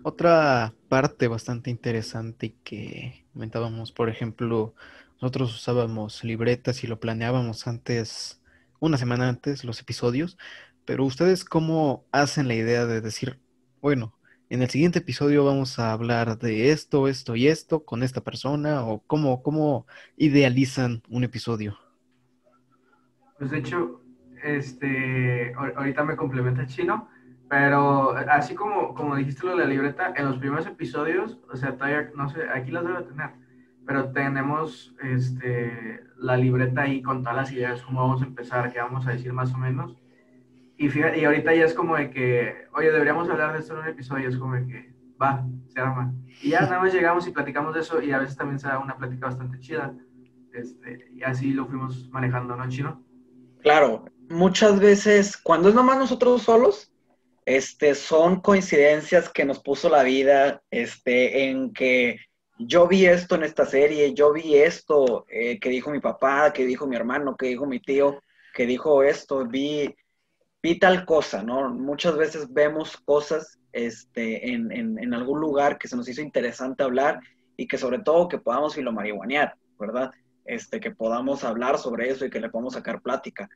Otra parte bastante interesante que comentábamos, por ejemplo, nosotros usábamos libretas y lo planeábamos antes, una semana antes, los episodios, pero ustedes cómo hacen la idea de decir, bueno, en el siguiente episodio vamos a hablar de esto, esto y esto con esta persona, o cómo, cómo idealizan un episodio? Pues de hecho, este, ahorita me complementa Chino, pero así como, como dijiste lo de la libreta, en los primeros episodios, o sea, todavía, no sé, aquí las debo tener, pero tenemos este, la libreta ahí con todas las ideas, cómo vamos a empezar, qué vamos a decir más o menos. Y, fíjate, y ahorita ya es como de que, oye, deberíamos hablar de esto en un episodio, es como de que, va, se arma. Y ya nada más llegamos y platicamos de eso y a veces también se da una plática bastante chida. Este, y así lo fuimos manejando, ¿no, Chino? Claro, muchas veces, cuando es nomás nosotros solos, este, son coincidencias que nos puso la vida, este, en que yo vi esto en esta serie, yo vi esto eh, que dijo mi papá, que dijo mi hermano, que dijo mi tío, que dijo esto, vi vi tal cosa, ¿no? Muchas veces vemos cosas este, en, en, algún lugar que se nos hizo interesante hablar y que sobre todo que podamos filomarihuanear, ¿verdad? Este, que podamos hablar sobre eso y que le podamos sacar plática.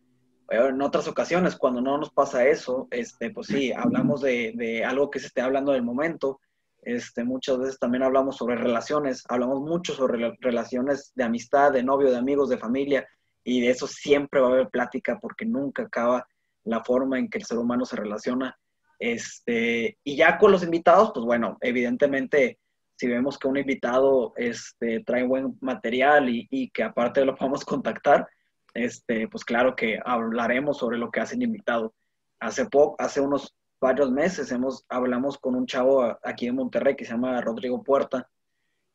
En otras ocasiones, cuando no nos pasa eso, este, pues sí, hablamos de, de algo que se esté hablando del momento. Este, muchas veces también hablamos sobre relaciones, hablamos mucho sobre relaciones de amistad, de novio, de amigos, de familia, y de eso siempre va a haber plática porque nunca acaba la forma en que el ser humano se relaciona. Este, y ya con los invitados, pues bueno, evidentemente, si vemos que un invitado este, trae buen material y, que aparte lo podemos contactar, este, pues claro que hablaremos sobre lo que hace el invitado. Hace, poco, hace unos varios meses hemos, hablamos con un chavo aquí en Monterrey que se llama Rodrigo Puerta,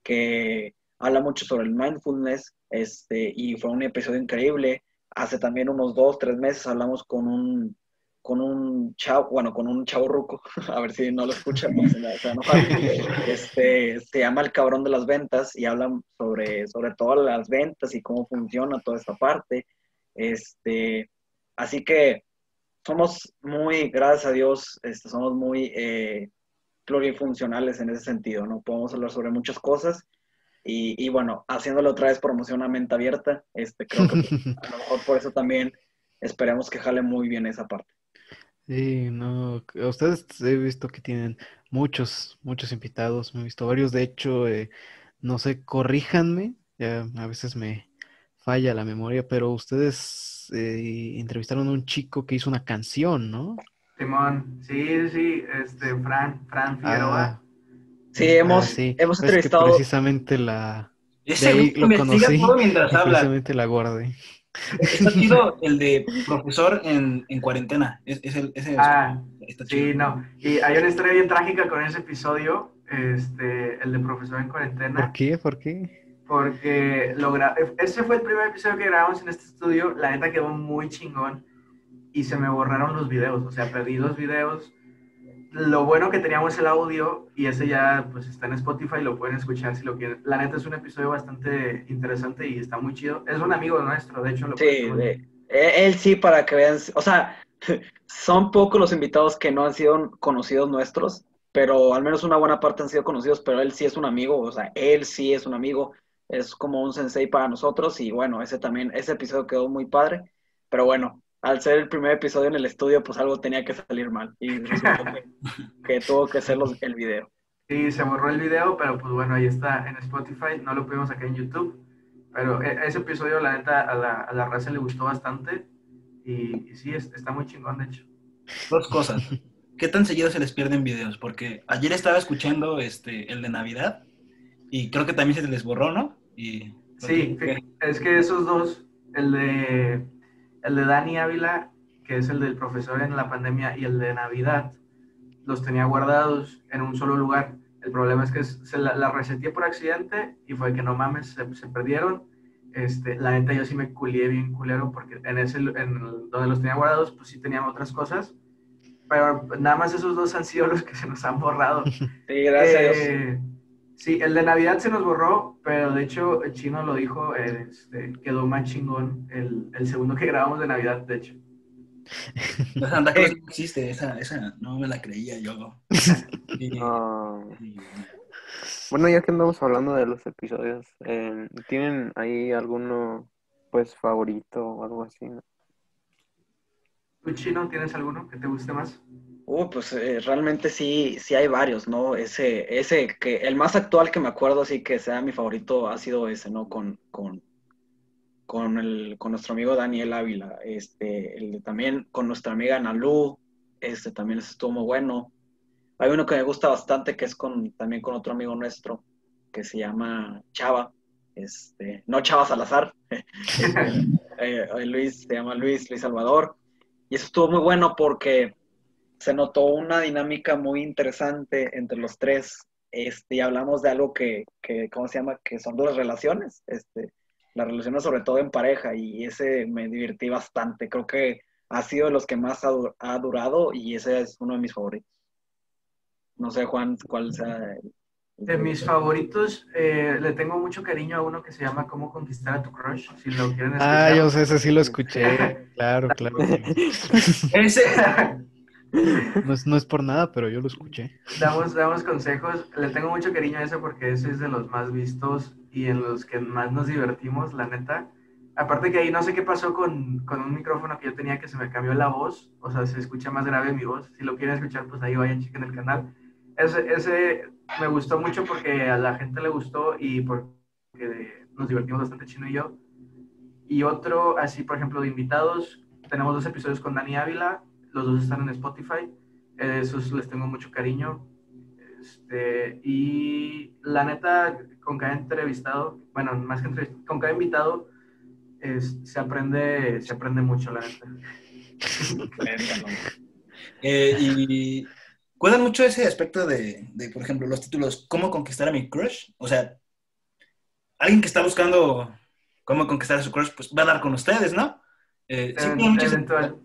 que habla mucho sobre el mindfulness, este, y fue un episodio increíble hace también unos dos, tres meses hablamos con un, con un chavo, bueno, con un chavo ruco, a ver si no lo escuchan, este, se llama El Cabrón de las Ventas y hablan sobre, sobre todas las ventas y cómo funciona toda esta parte. Este, así que somos muy, gracias a Dios, este, somos muy eh, plurifuncionales en ese sentido, ¿no? Podemos hablar sobre muchas cosas y, bueno, haciéndole otra vez promoción a mente abierta, este, creo que a lo mejor por eso también esperemos que jale muy bien esa parte. Sí, no, ustedes he visto que tienen muchos, muchos invitados, me he visto varios, de hecho, eh, no sé, corríjanme, ya a veces me falla la memoria, pero ustedes eh, entrevistaron a un chico que hizo una canción, ¿no? Simón, sí, sí, este, Fran, Fran Figueroa. Ah, Sí, hemos, hemos entrevistado. precisamente la. Ese de ahí lo conocí. Todo mientras habla. Precisamente la guardé. Está chido el de profesor en, en cuarentena. Es, es el, ese ah, está chido. sí, no. Y hay una historia bien trágica con ese episodio, este, el de profesor en cuarentena. ¿Por qué? ¿Por qué? Porque lo ese fue el primer episodio que grabamos en este estudio. La neta quedó muy chingón y se me borraron los videos. O sea, perdí los videos lo bueno que teníamos el audio y ese ya pues está en Spotify, lo pueden escuchar si lo quieren. La neta es un episodio bastante interesante y está muy chido. Es un amigo nuestro, de hecho. Lo sí, e, él sí, para que vean, o sea, son pocos los invitados que no han sido conocidos nuestros, pero al menos una buena parte han sido conocidos, pero él sí es un amigo, o sea, él sí es un amigo, es como un sensei para nosotros y bueno, ese también, ese episodio quedó muy padre, pero bueno, al ser el primer episodio en el estudio, pues algo tenía que salir mal. Y que, tuvo que ser el video. Sí, se borró el video, pero pues bueno, ahí está en Spotify. No lo pudimos sacar en YouTube. Pero e, ese episodio, la neta, a la, a la raza le gustó bastante. Y, sí, está muy chingón, de hecho. Dos cosas. ¿Qué tan seguido se les pierden videos? Porque ayer estaba escuchando este, el de Navidad y creo que también se les borró, ¿no? Y, sí, es que esos dos, el de el de Dani Ávila, que es el del profesor en la pandemia y el de Navidad, los tenía guardados en un solo lugar. El problema es que se la, la reseteé por accidente y fue que no mames, se, se perdieron. Este, la neta yo sí me culié bien culero porque en ese, en el- donde los tenía guardados, pues sí tenían otras cosas. Pero nada más esos dos han sido los que se nos han borrado. Sí, gracias a Dios. Eh, sí, el de Navidad se nos borró, pero de hecho el chino lo dijo, este, quedó más chingón el, el segundo que grabamos de Navidad, de hecho. La Santa Claus no existe, esa, esa no me la creía yo. Ah, bueno, ya que andamos hablando de los episodios, eh, ¿tienen ahí alguno, pues, favorito o algo así? no? ¿Tú, chino, tienes alguno que te guste más? Uh, pues eh, realmente sí, sí hay varios, ¿no? Ese, ese que el más actual que me acuerdo, así que sea mi favorito, ha sido ese, ¿no? Con, con, con, el, con nuestro amigo Daniel Ávila, este, el de también con nuestra amiga Nalu, este también estuvo muy bueno. Hay uno que me gusta bastante que es con, también con otro amigo nuestro, que se llama Chava, este, no Chava Salazar, eh, eh, Luis, se llama Luis, Luis Salvador, y eso estuvo muy bueno porque se notó una dinámica muy interesante entre los tres. Este, y hablamos de algo que, que, ¿cómo se llama? Que son las relaciones, este, las relaciones sobre todo en pareja, y ese me divertí bastante. Creo que ha sido de los que más ha, du- ha durado y ese es uno de mis favoritos. No sé, Juan, cuál sea. el De mis favoritos, eh, le tengo mucho cariño a uno que se llama Cómo conquistar a tu crush, si lo quieren escuchar. Ah, yo sé, ese sí lo escuché. Claro, claro. Ese, No es, no es por nada, pero yo lo escuché. Damos, damos consejos. Le tengo mucho cariño a ese porque ese es de los más vistos y en los que más nos divertimos, la neta. Aparte que ahí no sé qué pasó con, con un micrófono que yo tenía que se me cambió la voz, o sea, se escucha más grave mi voz. Si lo quieren escuchar, pues ahí vayan, chequen el canal. Ese, ese me gustó mucho porque a la gente le gustó y porque nos divertimos bastante Chino y yo. Y otro, así por ejemplo, de invitados, tenemos dos episodios con Dani Ávila, los dos están en Spotify, eh, esos les tengo mucho cariño. Este, y la neta, con cada entrevistado, bueno, más que entrevistado, con cada invitado, se, aprende, se aprende mucho, la neta. Eh, y cuidan mucho ese aspecto de, de, por ejemplo, los títulos ¿Cómo conquistar a mi crush? O sea, alguien que está buscando cómo conquistar a su crush, pues va a dar con ustedes, ¿no? Eh, sí,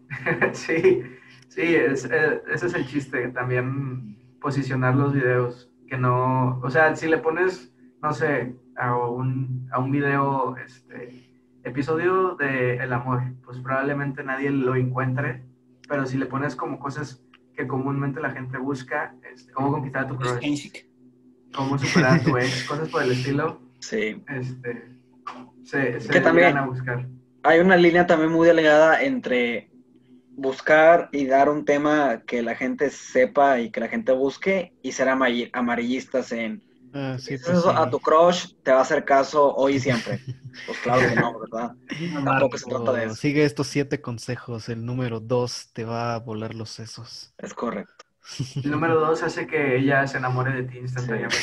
sí, sí, es- eh, ese es el chiste, también posicionar los videos, que no, o sea, si le pones, no sé, a un, a un video, este, episodio de El Amor, pues probablemente nadie lo encuentre, pero si le pones como cosas que comúnmente la gente busca, este, cómo conquistar a tu es crush, cómo superar a tu ex, cosas por el estilo, Sí. este, se, se Que también- llegan a buscar. Hay una línea también muy delgada entre buscar y dar un tema que la gente sepa y que la gente busque y ser amari- amarillistas en Ah, sí, "Eso pues sí. a tu crush te va a hacer caso hoy y siempre. Pues claro que no, ¿verdad? Tampoco se trata de eso. sigue estos siete consejos. El número dos te va a volar los sesos. Es correcto. El número dos hace que ella se enamore de ti instantáneamente.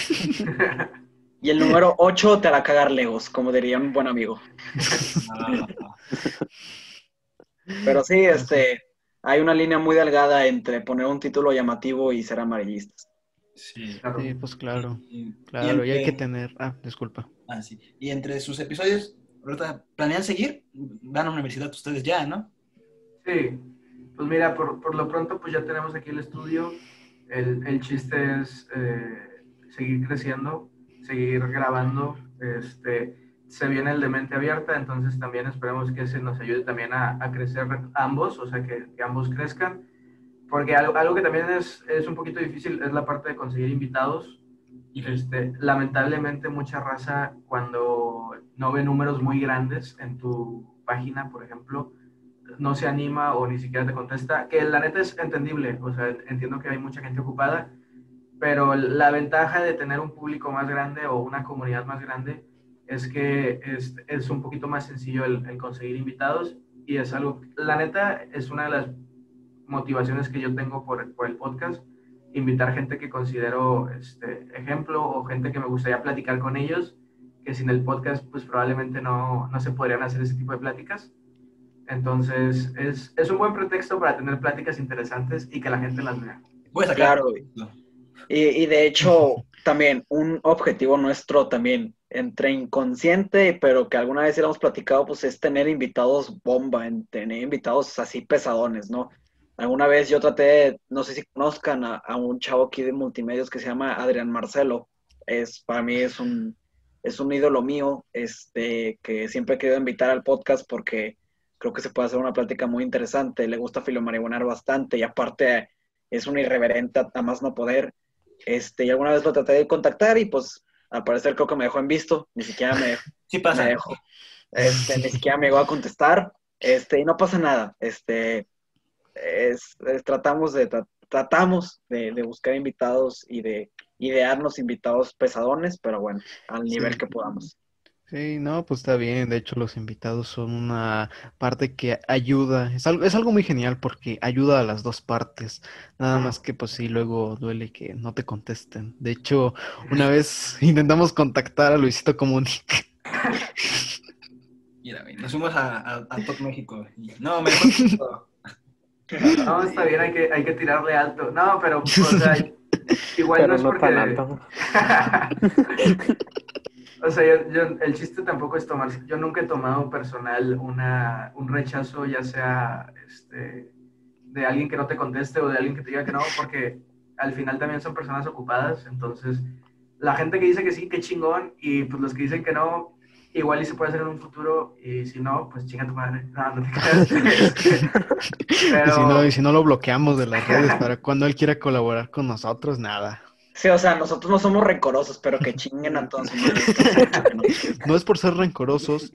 Y el número 8 te hará cagar legos, como diría un buen amigo. Ah, Pero sí, este, hay una línea muy delgada entre poner un título llamativo y ser amarillistas. sí. Claro. Sí, pues claro. Y- Claro, y hay que tener. Ah, disculpa. Ah, sí. Y entre sus episodios, ¿planean seguir? Van a la universidad ustedes ya, ¿no? Sí, pues mira, por, por lo pronto pues ya tenemos aquí el estudio. El, el chiste es eh, seguir creciendo, seguir grabando. Este, se viene el de mente abierta, entonces también esperemos que ese nos ayude también a, a crecer ambos, o sea, que, que ambos crezcan. Porque algo, algo que también es, es un poquito difícil es la parte de conseguir invitados. Este, lamentablemente mucha raza cuando no ve números muy grandes en tu página, por ejemplo, no se anima o ni siquiera te contesta, que la neta es entendible, o sea, entiendo que hay mucha gente ocupada, pero la ventaja de tener un público más grande o una comunidad más grande es que es, es un poquito más sencillo el, el conseguir invitados y es algo, la neta es una de las motivaciones que yo tengo por, por el podcast, invitar gente que considero este, ejemplo o gente que me gustaría platicar con ellos, que sin el podcast pues probablemente no, no se podrían hacer ese tipo de pláticas. Entonces, es, es un buen pretexto para tener pláticas interesantes y que la gente las vea. Voy a sacar. Claro, Y, y de hecho, también un objetivo nuestro también, entre inconsciente, pero que alguna vez hemos platicado, pues es tener invitados bomba, en tener invitados así pesadones, ¿no? Alguna vez yo traté, no sé si conozcan a, a un chavo aquí de multimedios que se llama Adrián Marcelo. Es, para mí es un, es un ídolo mío, este, que siempre he querido invitar al podcast porque creo que se puede hacer una plática muy interesante. Le gusta filomarihuanar bastante y aparte es un irreverente a más no poder. Este, y alguna vez lo traté de contactar y pues al parecer creo que me dejó en visto, ni siquiera me, Sí pasa. me dejó. Este, ni siquiera me llegó a contestar. Este, y no pasa nada. Este, es, es- tratamos de tra- tratamos de, de buscar invitados y de idearnos invitados pesadones, pero bueno, al nivel Sí. que podamos. Sí, no, pues está bien. De hecho, los invitados son una parte que ayuda. Es algo, es algo muy genial porque ayuda a las dos partes. Nada más que, pues sí, luego duele que no te contesten. De hecho, una vez intentamos contactar a Luisito Comunica. Mira, nos fuimos a, a, a Top México. y- No, mejor. No, está bien, hay que, hay que tirarle alto. No, pero, o sea, igual no es no porque... tan alto. O sea, yo- yo- el chiste tampoco es tomar, yo nunca he tomado personal una, un rechazo, ya sea este, de alguien que no te conteste o de alguien que te diga que no, porque al final también son personas ocupadas, entonces la gente que dice que sí, qué chingón, y pues los que dicen que no, igual y se puede hacer en un futuro, y si no, pues chinga tu madre. No, no te creas. Este, Y si pero- no, y si no lo bloqueamos de las redes para cuando él quiera colaborar con nosotros, nada. Sí, o sea, nosotros no somos rencorosos, pero que chinguen a todos. No es por ser rencorosos,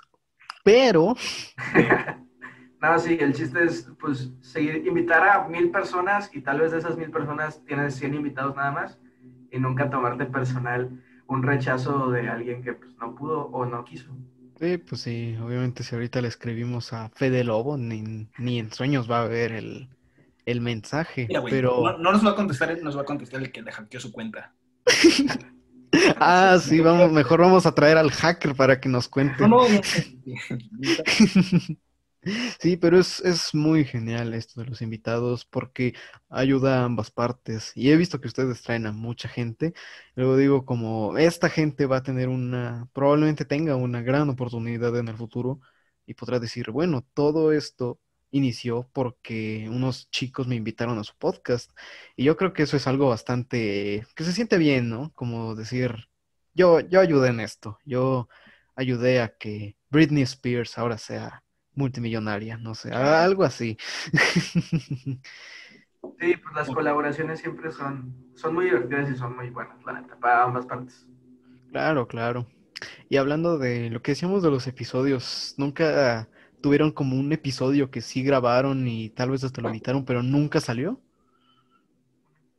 pero No, sí, el chiste es, pues, seguir, invitar a mil personas y tal vez de esas mil personas tienes 100 invitados nada más y nunca tomarte personal un rechazo de alguien que pues, no pudo o no quiso. Sí, pues sí, obviamente si ahorita le escribimos a Fede Lobo, ni, ni en sueños va a ver el, el mensaje, Mira, pero... no, no nos va a contestar él, nos va a contestar el que le hackeó su cuenta. Ah, sí, vamos, mejor vamos a traer al hacker para que nos cuente. No, no, Sí, pero es, es muy genial esto de los invitados porque ayuda a ambas partes. Y he visto que ustedes traen a mucha gente. Luego digo, como esta gente va a tener una, probablemente tenga una gran oportunidad en el futuro y podrá decir, bueno, todo esto inició porque unos chicos me invitaron a su podcast. Y yo creo que eso es algo bastante, que se siente bien, ¿no? Como decir, yo, yo ayudé en esto, yo ayudé a que Britney Spears ahora sea multimillonaria, no sé, algo así. Sí, pues las colaboraciones siempre son, son muy divertidas y son muy buenas, la neta, para ambas partes. Claro, claro. Y hablando de lo que decíamos de los episodios, ¿nunca tuvieron como un episodio que sí grabaron y tal vez hasta lo editaron, pero nunca salió?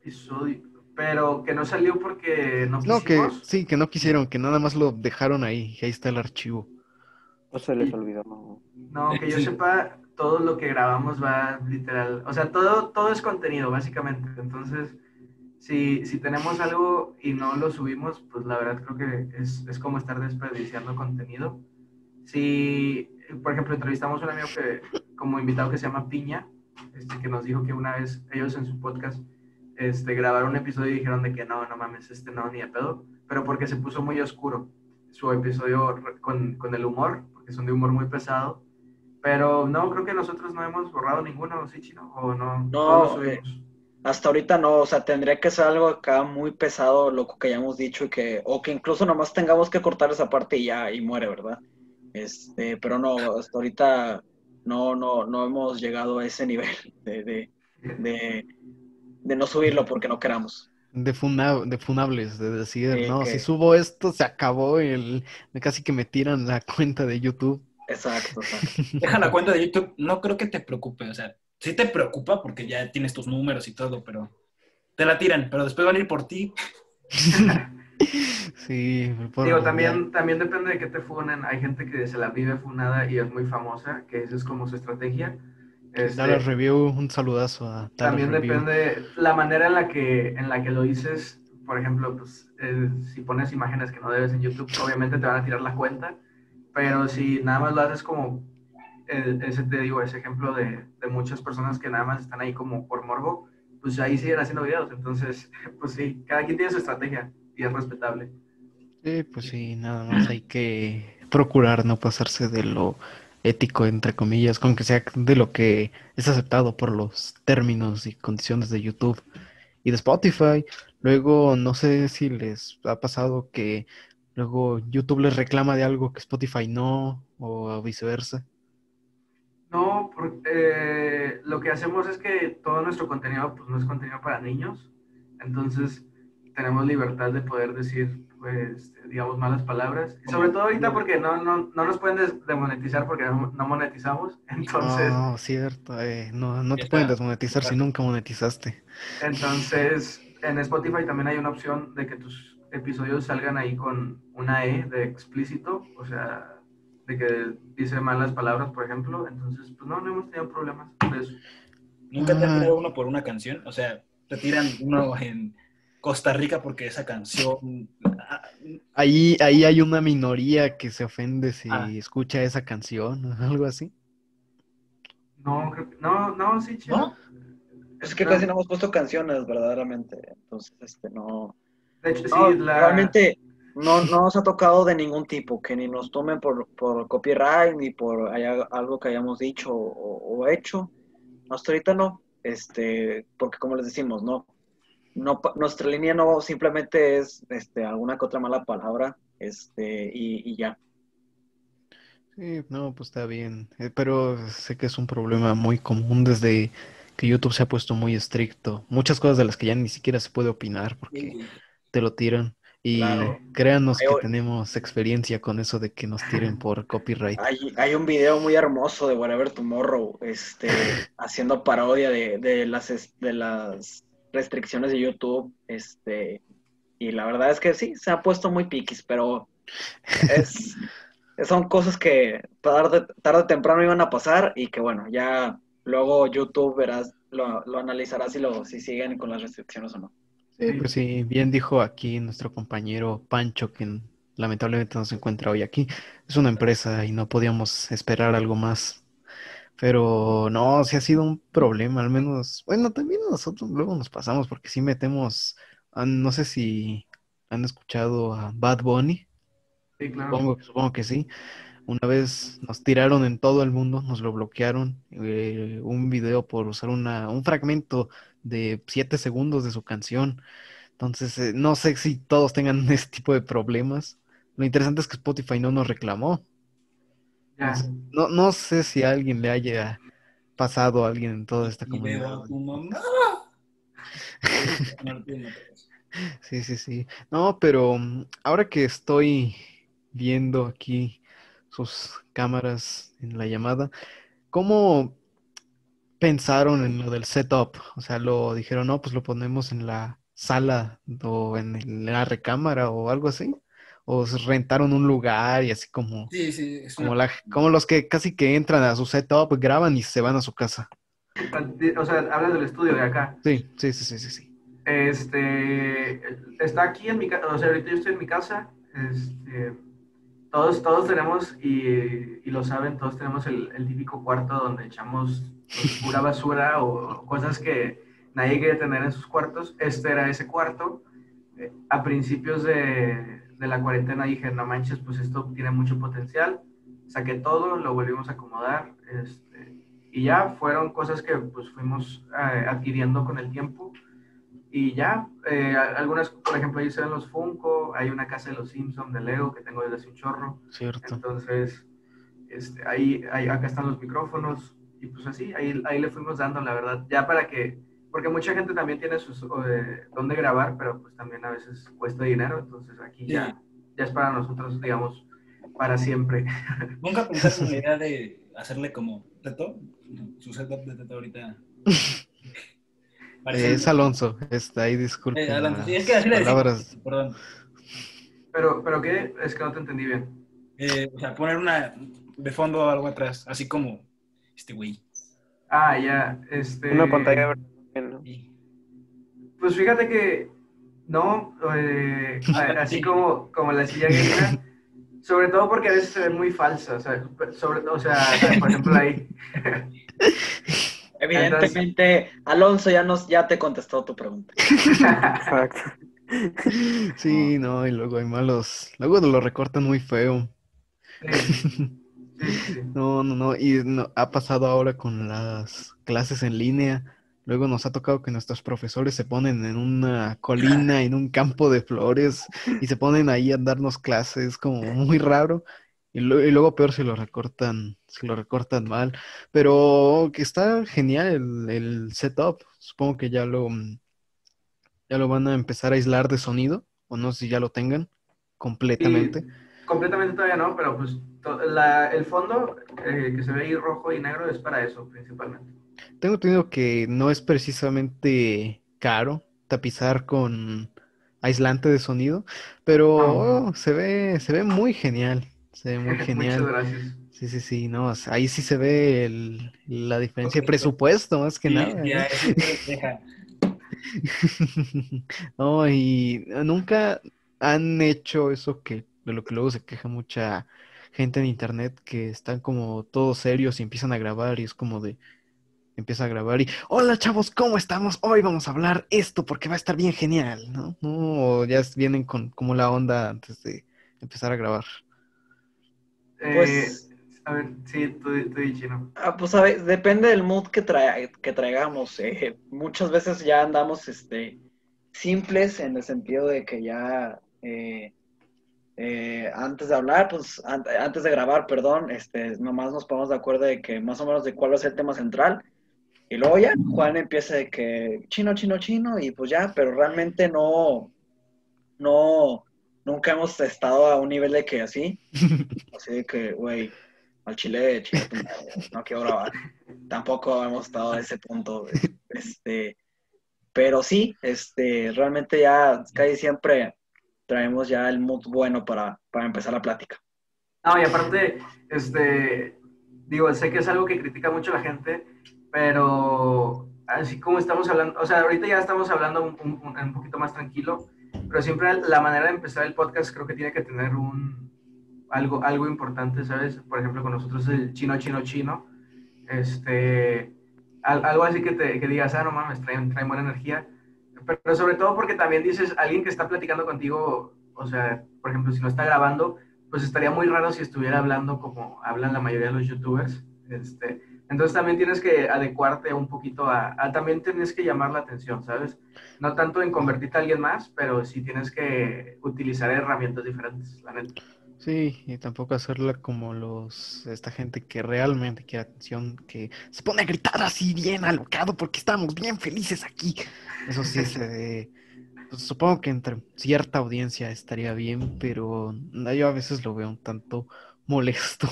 Episodio, pero que no salió porque no No, que sí, que no quisieron, que nada más lo dejaron ahí, y ahí está el archivo. No se les olvidó, no. No, que yo Sí. sepa, todo lo que grabamos va literal, o sea, todo, todo es contenido, básicamente. Entonces, si, si tenemos algo y no lo subimos, pues la verdad creo que es, es como estar desperdiciando contenido. Si, por ejemplo, entrevistamos a un amigo que, como invitado que se llama Piña, este, que nos dijo que una vez ellos en su podcast este, grabaron un episodio y dijeron de que no, no mames, este no, ni de pedo, pero porque se puso muy oscuro su episodio con, con el humor, porque son de humor muy pesado. Pero no, creo que nosotros no hemos borrado ninguno, ¿sí, Chino? ¿O no? No, subimos? Hasta ahorita no, o sea, tendría que ser algo acá muy pesado, lo que hayamos dicho, y que, o que incluso nomás tengamos que cortar esa parte y ya, y muere, ¿verdad? Este, pero no, hasta ahorita no, no, no hemos llegado a ese nivel de, de, de, de no subirlo porque no queramos. De, funa- de funables, de decir, Sí, no, que- si subo esto, se acabó el, casi que me tiran la cuenta de YouTube. Exacto, exacto. Deja la cuenta de YouTube, no creo que te preocupe, o sea, sí te preocupa porque ya tienes tus números y todo, pero te la tiran, pero después van a ir por ti. Sí, por- Digo, también, también depende de qué te funen. Hay gente que se la vive funada y es muy famosa, que esa es como su estrategia. Este, Dallas Review, un saludazo a También Review. depende la manera en la que en la que lo dices. Por ejemplo, pues eh, si pones imágenes que no debes en YouTube, obviamente te van a tirar la cuenta. Pero si nada más lo haces como eh, ese te digo, ese ejemplo de, de muchas personas que nada más están ahí como por morbo, pues ahí siguen haciendo videos. Entonces, pues sí, cada quien tiene su estrategia y es respetable. Sí, pues sí, nada más hay que procurar no pasarse de lo ético, entre comillas, con que sea de lo que es aceptado por los términos y condiciones de YouTube y de Spotify. Luego, no sé si les ha pasado que luego YouTube les reclama de algo que Spotify no, o viceversa. No, porque eh, lo que hacemos es que todo nuestro contenido pues, no es contenido para niños, entonces tenemos libertad de poder decir, pues, digamos, malas palabras. Y sobre todo ahorita porque no, no, no nos pueden des- demonetizar porque no, no monetizamos, entonces, No, cierto, eh, no, no te pueden desmonetizar si nunca monetizaste. entonces en Spotify también hay una opción de que tus episodios salgan ahí con una E de explícito, o sea, de que dice malas palabras, por ejemplo, entonces, pues no, no hemos tenido problemas por eso. ¿Nunca te han Ah. tirado uno por una canción? O sea, te tiran uno en Costa Rica porque esa canción... ah, Ahí, ahí hay una minoría que se ofende si Ah. escucha esa canción o algo así. No, no, no, sí, chido. ¿No? Es que casi no hemos puesto canciones, verdaderamente. Entonces, este, no. De hecho, No, sí, la... Realmente no, no nos ha tocado de ningún tipo, que ni nos tomen por, por copyright, ni por haya- algo que hayamos dicho o, o hecho. Hasta ahorita no, este, porque como les decimos, no, no, nuestra línea no simplemente es este, alguna que otra mala palabra, este, y, y ya. Sí, no, pues está bien. Eh, pero sé que es un problema muy común desde que YouTube se ha puesto muy estricto. Muchas cosas de las que ya ni siquiera se puede opinar porque te lo tiran. Y Claro. créanos que tenemos experiencia con eso de que nos tiren por copyright. Hay, hay un video muy hermoso de Whatever Tomorrow, este, haciendo parodia de, de las, de las restricciones de YouTube, este, y la verdad es que sí, se ha puesto muy piquis, pero es, son cosas que tarde, tarde o temprano iban a pasar y que bueno, ya luego YouTube verás, lo, lo analizará si, lo, si siguen con las restricciones o no. Sí, pues sí, bien dijo aquí nuestro compañero Pancho, que lamentablemente no se encuentra hoy aquí. Es una empresa y no podíamos esperar algo más. Pero no, sí ha sido un problema, al menos, bueno, también nosotros luego nos pasamos porque sí metemos, no sé si han escuchado a Bad Bunny, Sí, claro. supongo, supongo que sí. Una vez nos tiraron en todo el mundo, nos lo bloquearon, eh, un video por usar una, un fragmento de siete segundos de su canción. Entonces, eh, no sé si todos tengan ese tipo de problemas. Lo interesante es que Spotify no nos reclamó. Ya. No, no sé si a alguien le haya pasado a alguien en toda esta comunidad. a tu mamá. No, no, no, no. Sí, sí, sí. No, pero mm, ahora que estoy viendo aquí sus cámaras en la llamada, ¿cómo pensaron en lo del setup? O sea, lo dijeron, no, pues lo ponemos en la sala o en la recámara o algo así. O se rentaron un lugar y así como, Sí, sí, es como, una- la, como los que casi que entran a su setup, graban y se van a su casa. O sea, hablas del estudio de acá. Sí, sí, sí, sí, sí, sí. Este, está aquí en mi casa, o sea, ahorita yo estoy en mi casa, este, todos, todos tenemos, y, y lo saben, todos tenemos el, el típico cuarto donde echamos pues, pura basura o cosas que nadie quiere tener en sus cuartos. Este era ese cuarto. Eh, A principios de, de la cuarentena dije, no manches, pues esto tiene mucho potencial. Saqué todo, lo volvimos a acomodar, este, y ya fueron cosas que pues fuimos eh, adquiriendo con el tiempo. Y ya, eh, algunas, por ejemplo, ahí se ven los Funko, hay una casa de los Simpson de Lego que tengo desde hace un chorro. Cierto. Entonces, este, ahí, ahí, acá están los micrófonos y pues así, ahí, ahí le fuimos dando, la verdad, ya para que, porque mucha gente también tiene sus, eh, dónde grabar, pero pues también a veces cuesta dinero, entonces aquí ya, ya es para nosotros, digamos, para siempre. ¿Nunca pensaste en la idea de hacerle como Teto? Su setup de Teto ahorita. Parece- Es Alonso, está ahí, disculpen Eh, adelante. Sí, es que así le palabras. Perdón. Pero, pero ¿qué? Es que no te entendí bien. Eh, o sea, poner una de fondo o algo atrás, así como este güey. Ah, ya, este... Una pantalla verde, Pues fíjate que no, eh, así como, como la silla gamer, Sobre todo porque a veces se ve muy falsa, o sea, sobre, o sea por ejemplo ahí. Evidentemente, Alonso ya nos, ya te contestó tu pregunta. Exacto. Sí, no, y luego hay malos, luego lo recortan muy feo. No, no, no, y no, ha pasado ahora con las clases en línea. Luego nos ha tocado que nuestros profesores se ponen en una colina, en un campo de flores, y se ponen ahí a darnos clases, como muy raro. Y, luego peor si lo recortan, si lo recortan mal. Pero que está genial el, el, setup. Supongo que ya lo ya lo van a empezar a aislar de sonido, o no sé si ya lo tengan completamente. completamente todavía no, pero pues el fondo eh, que se ve ahí rojo y negro es para eso principalmente. Tengo entendido que no es precisamente caro tapizar con aislante de sonido, pero se ve se ve muy genial, se ve muy genial. Muchas gracias. Sí, sí, sí, no, ahí sí se ve la diferencia de presupuesto, más que nada. no, y nunca han hecho eso que de lo que luego se queja mucha gente en internet que están como todos serios y empiezan a grabar y es como de empieza a grabar y hola chavos, ¿cómo estamos? Hoy vamos a hablar esto porque va a estar bien genial, ¿no? No, ya vienen con como la onda antes de empezar a grabar. Pues a ver, sí, tú, tú Ah, pues a ver, depende del mood que, que traigamos. Eh, muchas veces ya andamos este, simples en el sentido de que ya eh, eh, antes de hablar, pues antes de grabar, perdón, este, nomás nos ponemos de acuerdo de que más o menos de cuál va a ser el tema central. Y luego ya Juan empieza de que chino, chino, chino, y pues ya, pero realmente no, no, nunca hemos estado a un nivel de que así, así de que, güey, al chile, chile no quiero grabar. Tampoco hemos estado a ese punto. Este, pero sí, este, realmente ya casi siempre traemos ya el mood bueno para, para empezar la plática. No, y aparte, este, digo, sé que es algo que critica mucho la gente, pero así como estamos hablando, o sea, ahorita ya estamos hablando un, un poquito más tranquilo, pero siempre la manera de empezar el podcast creo que tiene que tener un, algo, algo importante, ¿sabes? Por ejemplo, con nosotros el chino, chino, chino, este, algo así que te que digas, ah, no mames, traen, traen buena energía, pero, sobre todo porque también dices, alguien que está platicando contigo, o sea, por ejemplo, si no está grabando, pues estaría muy raro si estuviera hablando como hablan la mayoría de los youtubers, este, entonces también tienes que adecuarte un poquito a, también tienes que llamar la atención, ¿sabes? No tanto en convertirte a alguien más, pero sí tienes que utilizar herramientas diferentes, la neta. Sí, y tampoco hacerla como los esta gente que realmente quiere atención, que se pone a gritar así bien alocado porque estamos bien felices aquí. Eso sí se pues, supongo que entre cierta audiencia estaría bien, pero yo a veces lo veo un tanto molesto.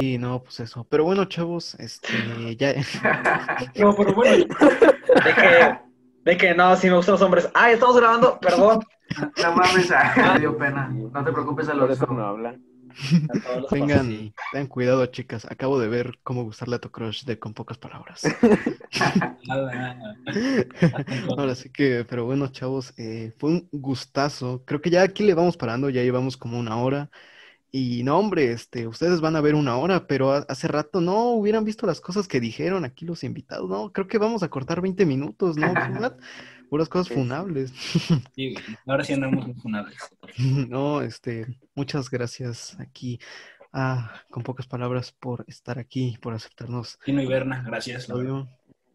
Y no, pues eso. Pero bueno, chavos, este ya. no, pero bueno. De que, de que no, si me gustan los hombres. Ah, estamos grabando, perdón. No mames, ah, me dio pena. No te preocupes, a eso no hablan. Tengan, tengan cuidado, chicas. Acabo de ver cómo gustarle a tu crush de con pocas palabras. Ahora sí que, pero bueno, chavos, eh, fue un gustazo. Creo que ya aquí le vamos parando, ya llevamos como una hora. Y no, hombre, este, ustedes van a ver una hora, pero hace rato no hubieran visto las cosas que dijeron aquí los invitados. No, creo que vamos a cortar 20 minutos, ¿no? Puras cosas funables. Sí, ahora sí andamos funables. No, este, muchas gracias aquí. Ah, con pocas palabras por estar aquí, por aceptarnos. Tino y Berna, gracias.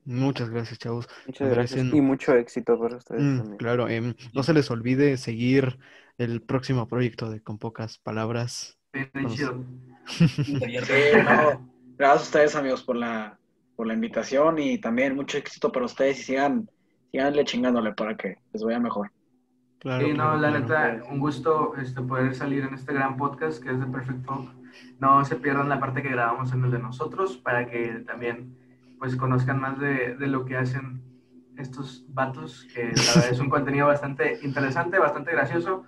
Muchas gracias, chavos. Muchas gracias y mucho éxito para ustedes mm, también. Claro, em, no se les olvide seguir el próximo proyecto de Con Pocas Palabras. gracias a ustedes, amigos, por la, por la invitación y también mucho éxito para ustedes y sigan síganle chingándole para que les vaya mejor. Claro, sí, no, la neta, un gusto este, poder salir en este gran podcast que es de Perfect Talk. No se pierdan la parte que grabamos en el de nosotros para que también pues conozcan más de, de lo que hacen estos vatos, que la verdad es un contenido bastante interesante, bastante gracioso.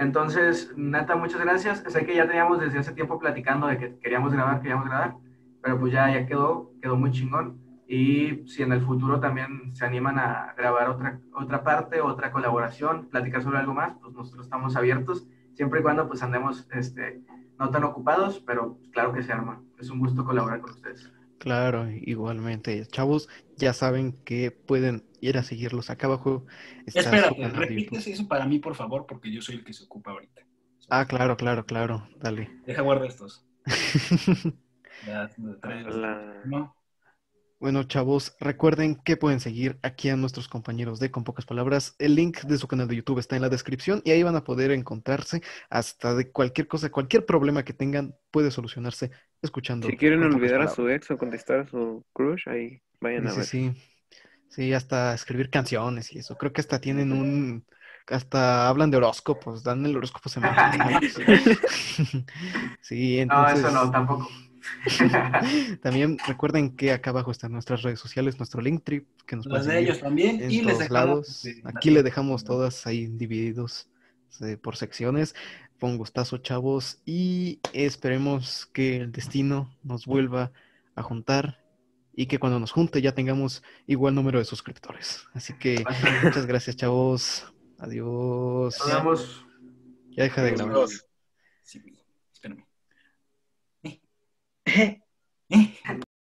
Entonces, neta, muchas gracias. Sé que ya teníamos desde hace tiempo platicando de que queríamos grabar, queríamos grabar, pero pues ya, ya quedó, quedó muy chingón. Y si en el futuro también se animan a grabar otra, otra parte, otra colaboración, platicar sobre algo más, pues nosotros estamos abiertos siempre y cuando pues andemos este, no tan ocupados, pero claro que se arma. Es un gusto colaborar con ustedes. Claro, igualmente. Chavos, ya saben que pueden ir a seguirlos acá abajo. está de repites eso para mí, por favor, porque yo soy el que se ocupa ahorita. Ah, claro, claro, claro. Dale. Deja guardar estos. Ya, No. Bueno, chavos, recuerden que pueden seguir aquí a nuestros compañeros de Con Pocas Palabras. El link de su canal de YouTube está en la descripción y ahí van a poder encontrarse hasta de cualquier cosa, cualquier problema que tengan puede solucionarse escuchando. Si quieren olvidar a su ex o contestar a su crush, ahí vayan a ver. sí, sí. Sí, hasta escribir canciones y eso. Creo que hasta tienen un, hasta hablan de horóscopos, dan el horóscopo semanal. Sí, No, entonces eso no, tampoco. también recuerden que acá abajo están nuestras redes sociales, nuestro link trip que nos pueden de ellos también. en Y les todos dejamos. lados. Aquí la- le dejamos todas ahí divididos eh, por secciones. Fue un gustazo, chavos, y esperemos que el destino nos vuelva a juntar y que cuando nos junte ya tengamos igual número de suscriptores. Así que muchas gracias, chavos. Adiós. Nos vemos. Ya deja de grabar. Sí, espérame. Eh, ¿Eh?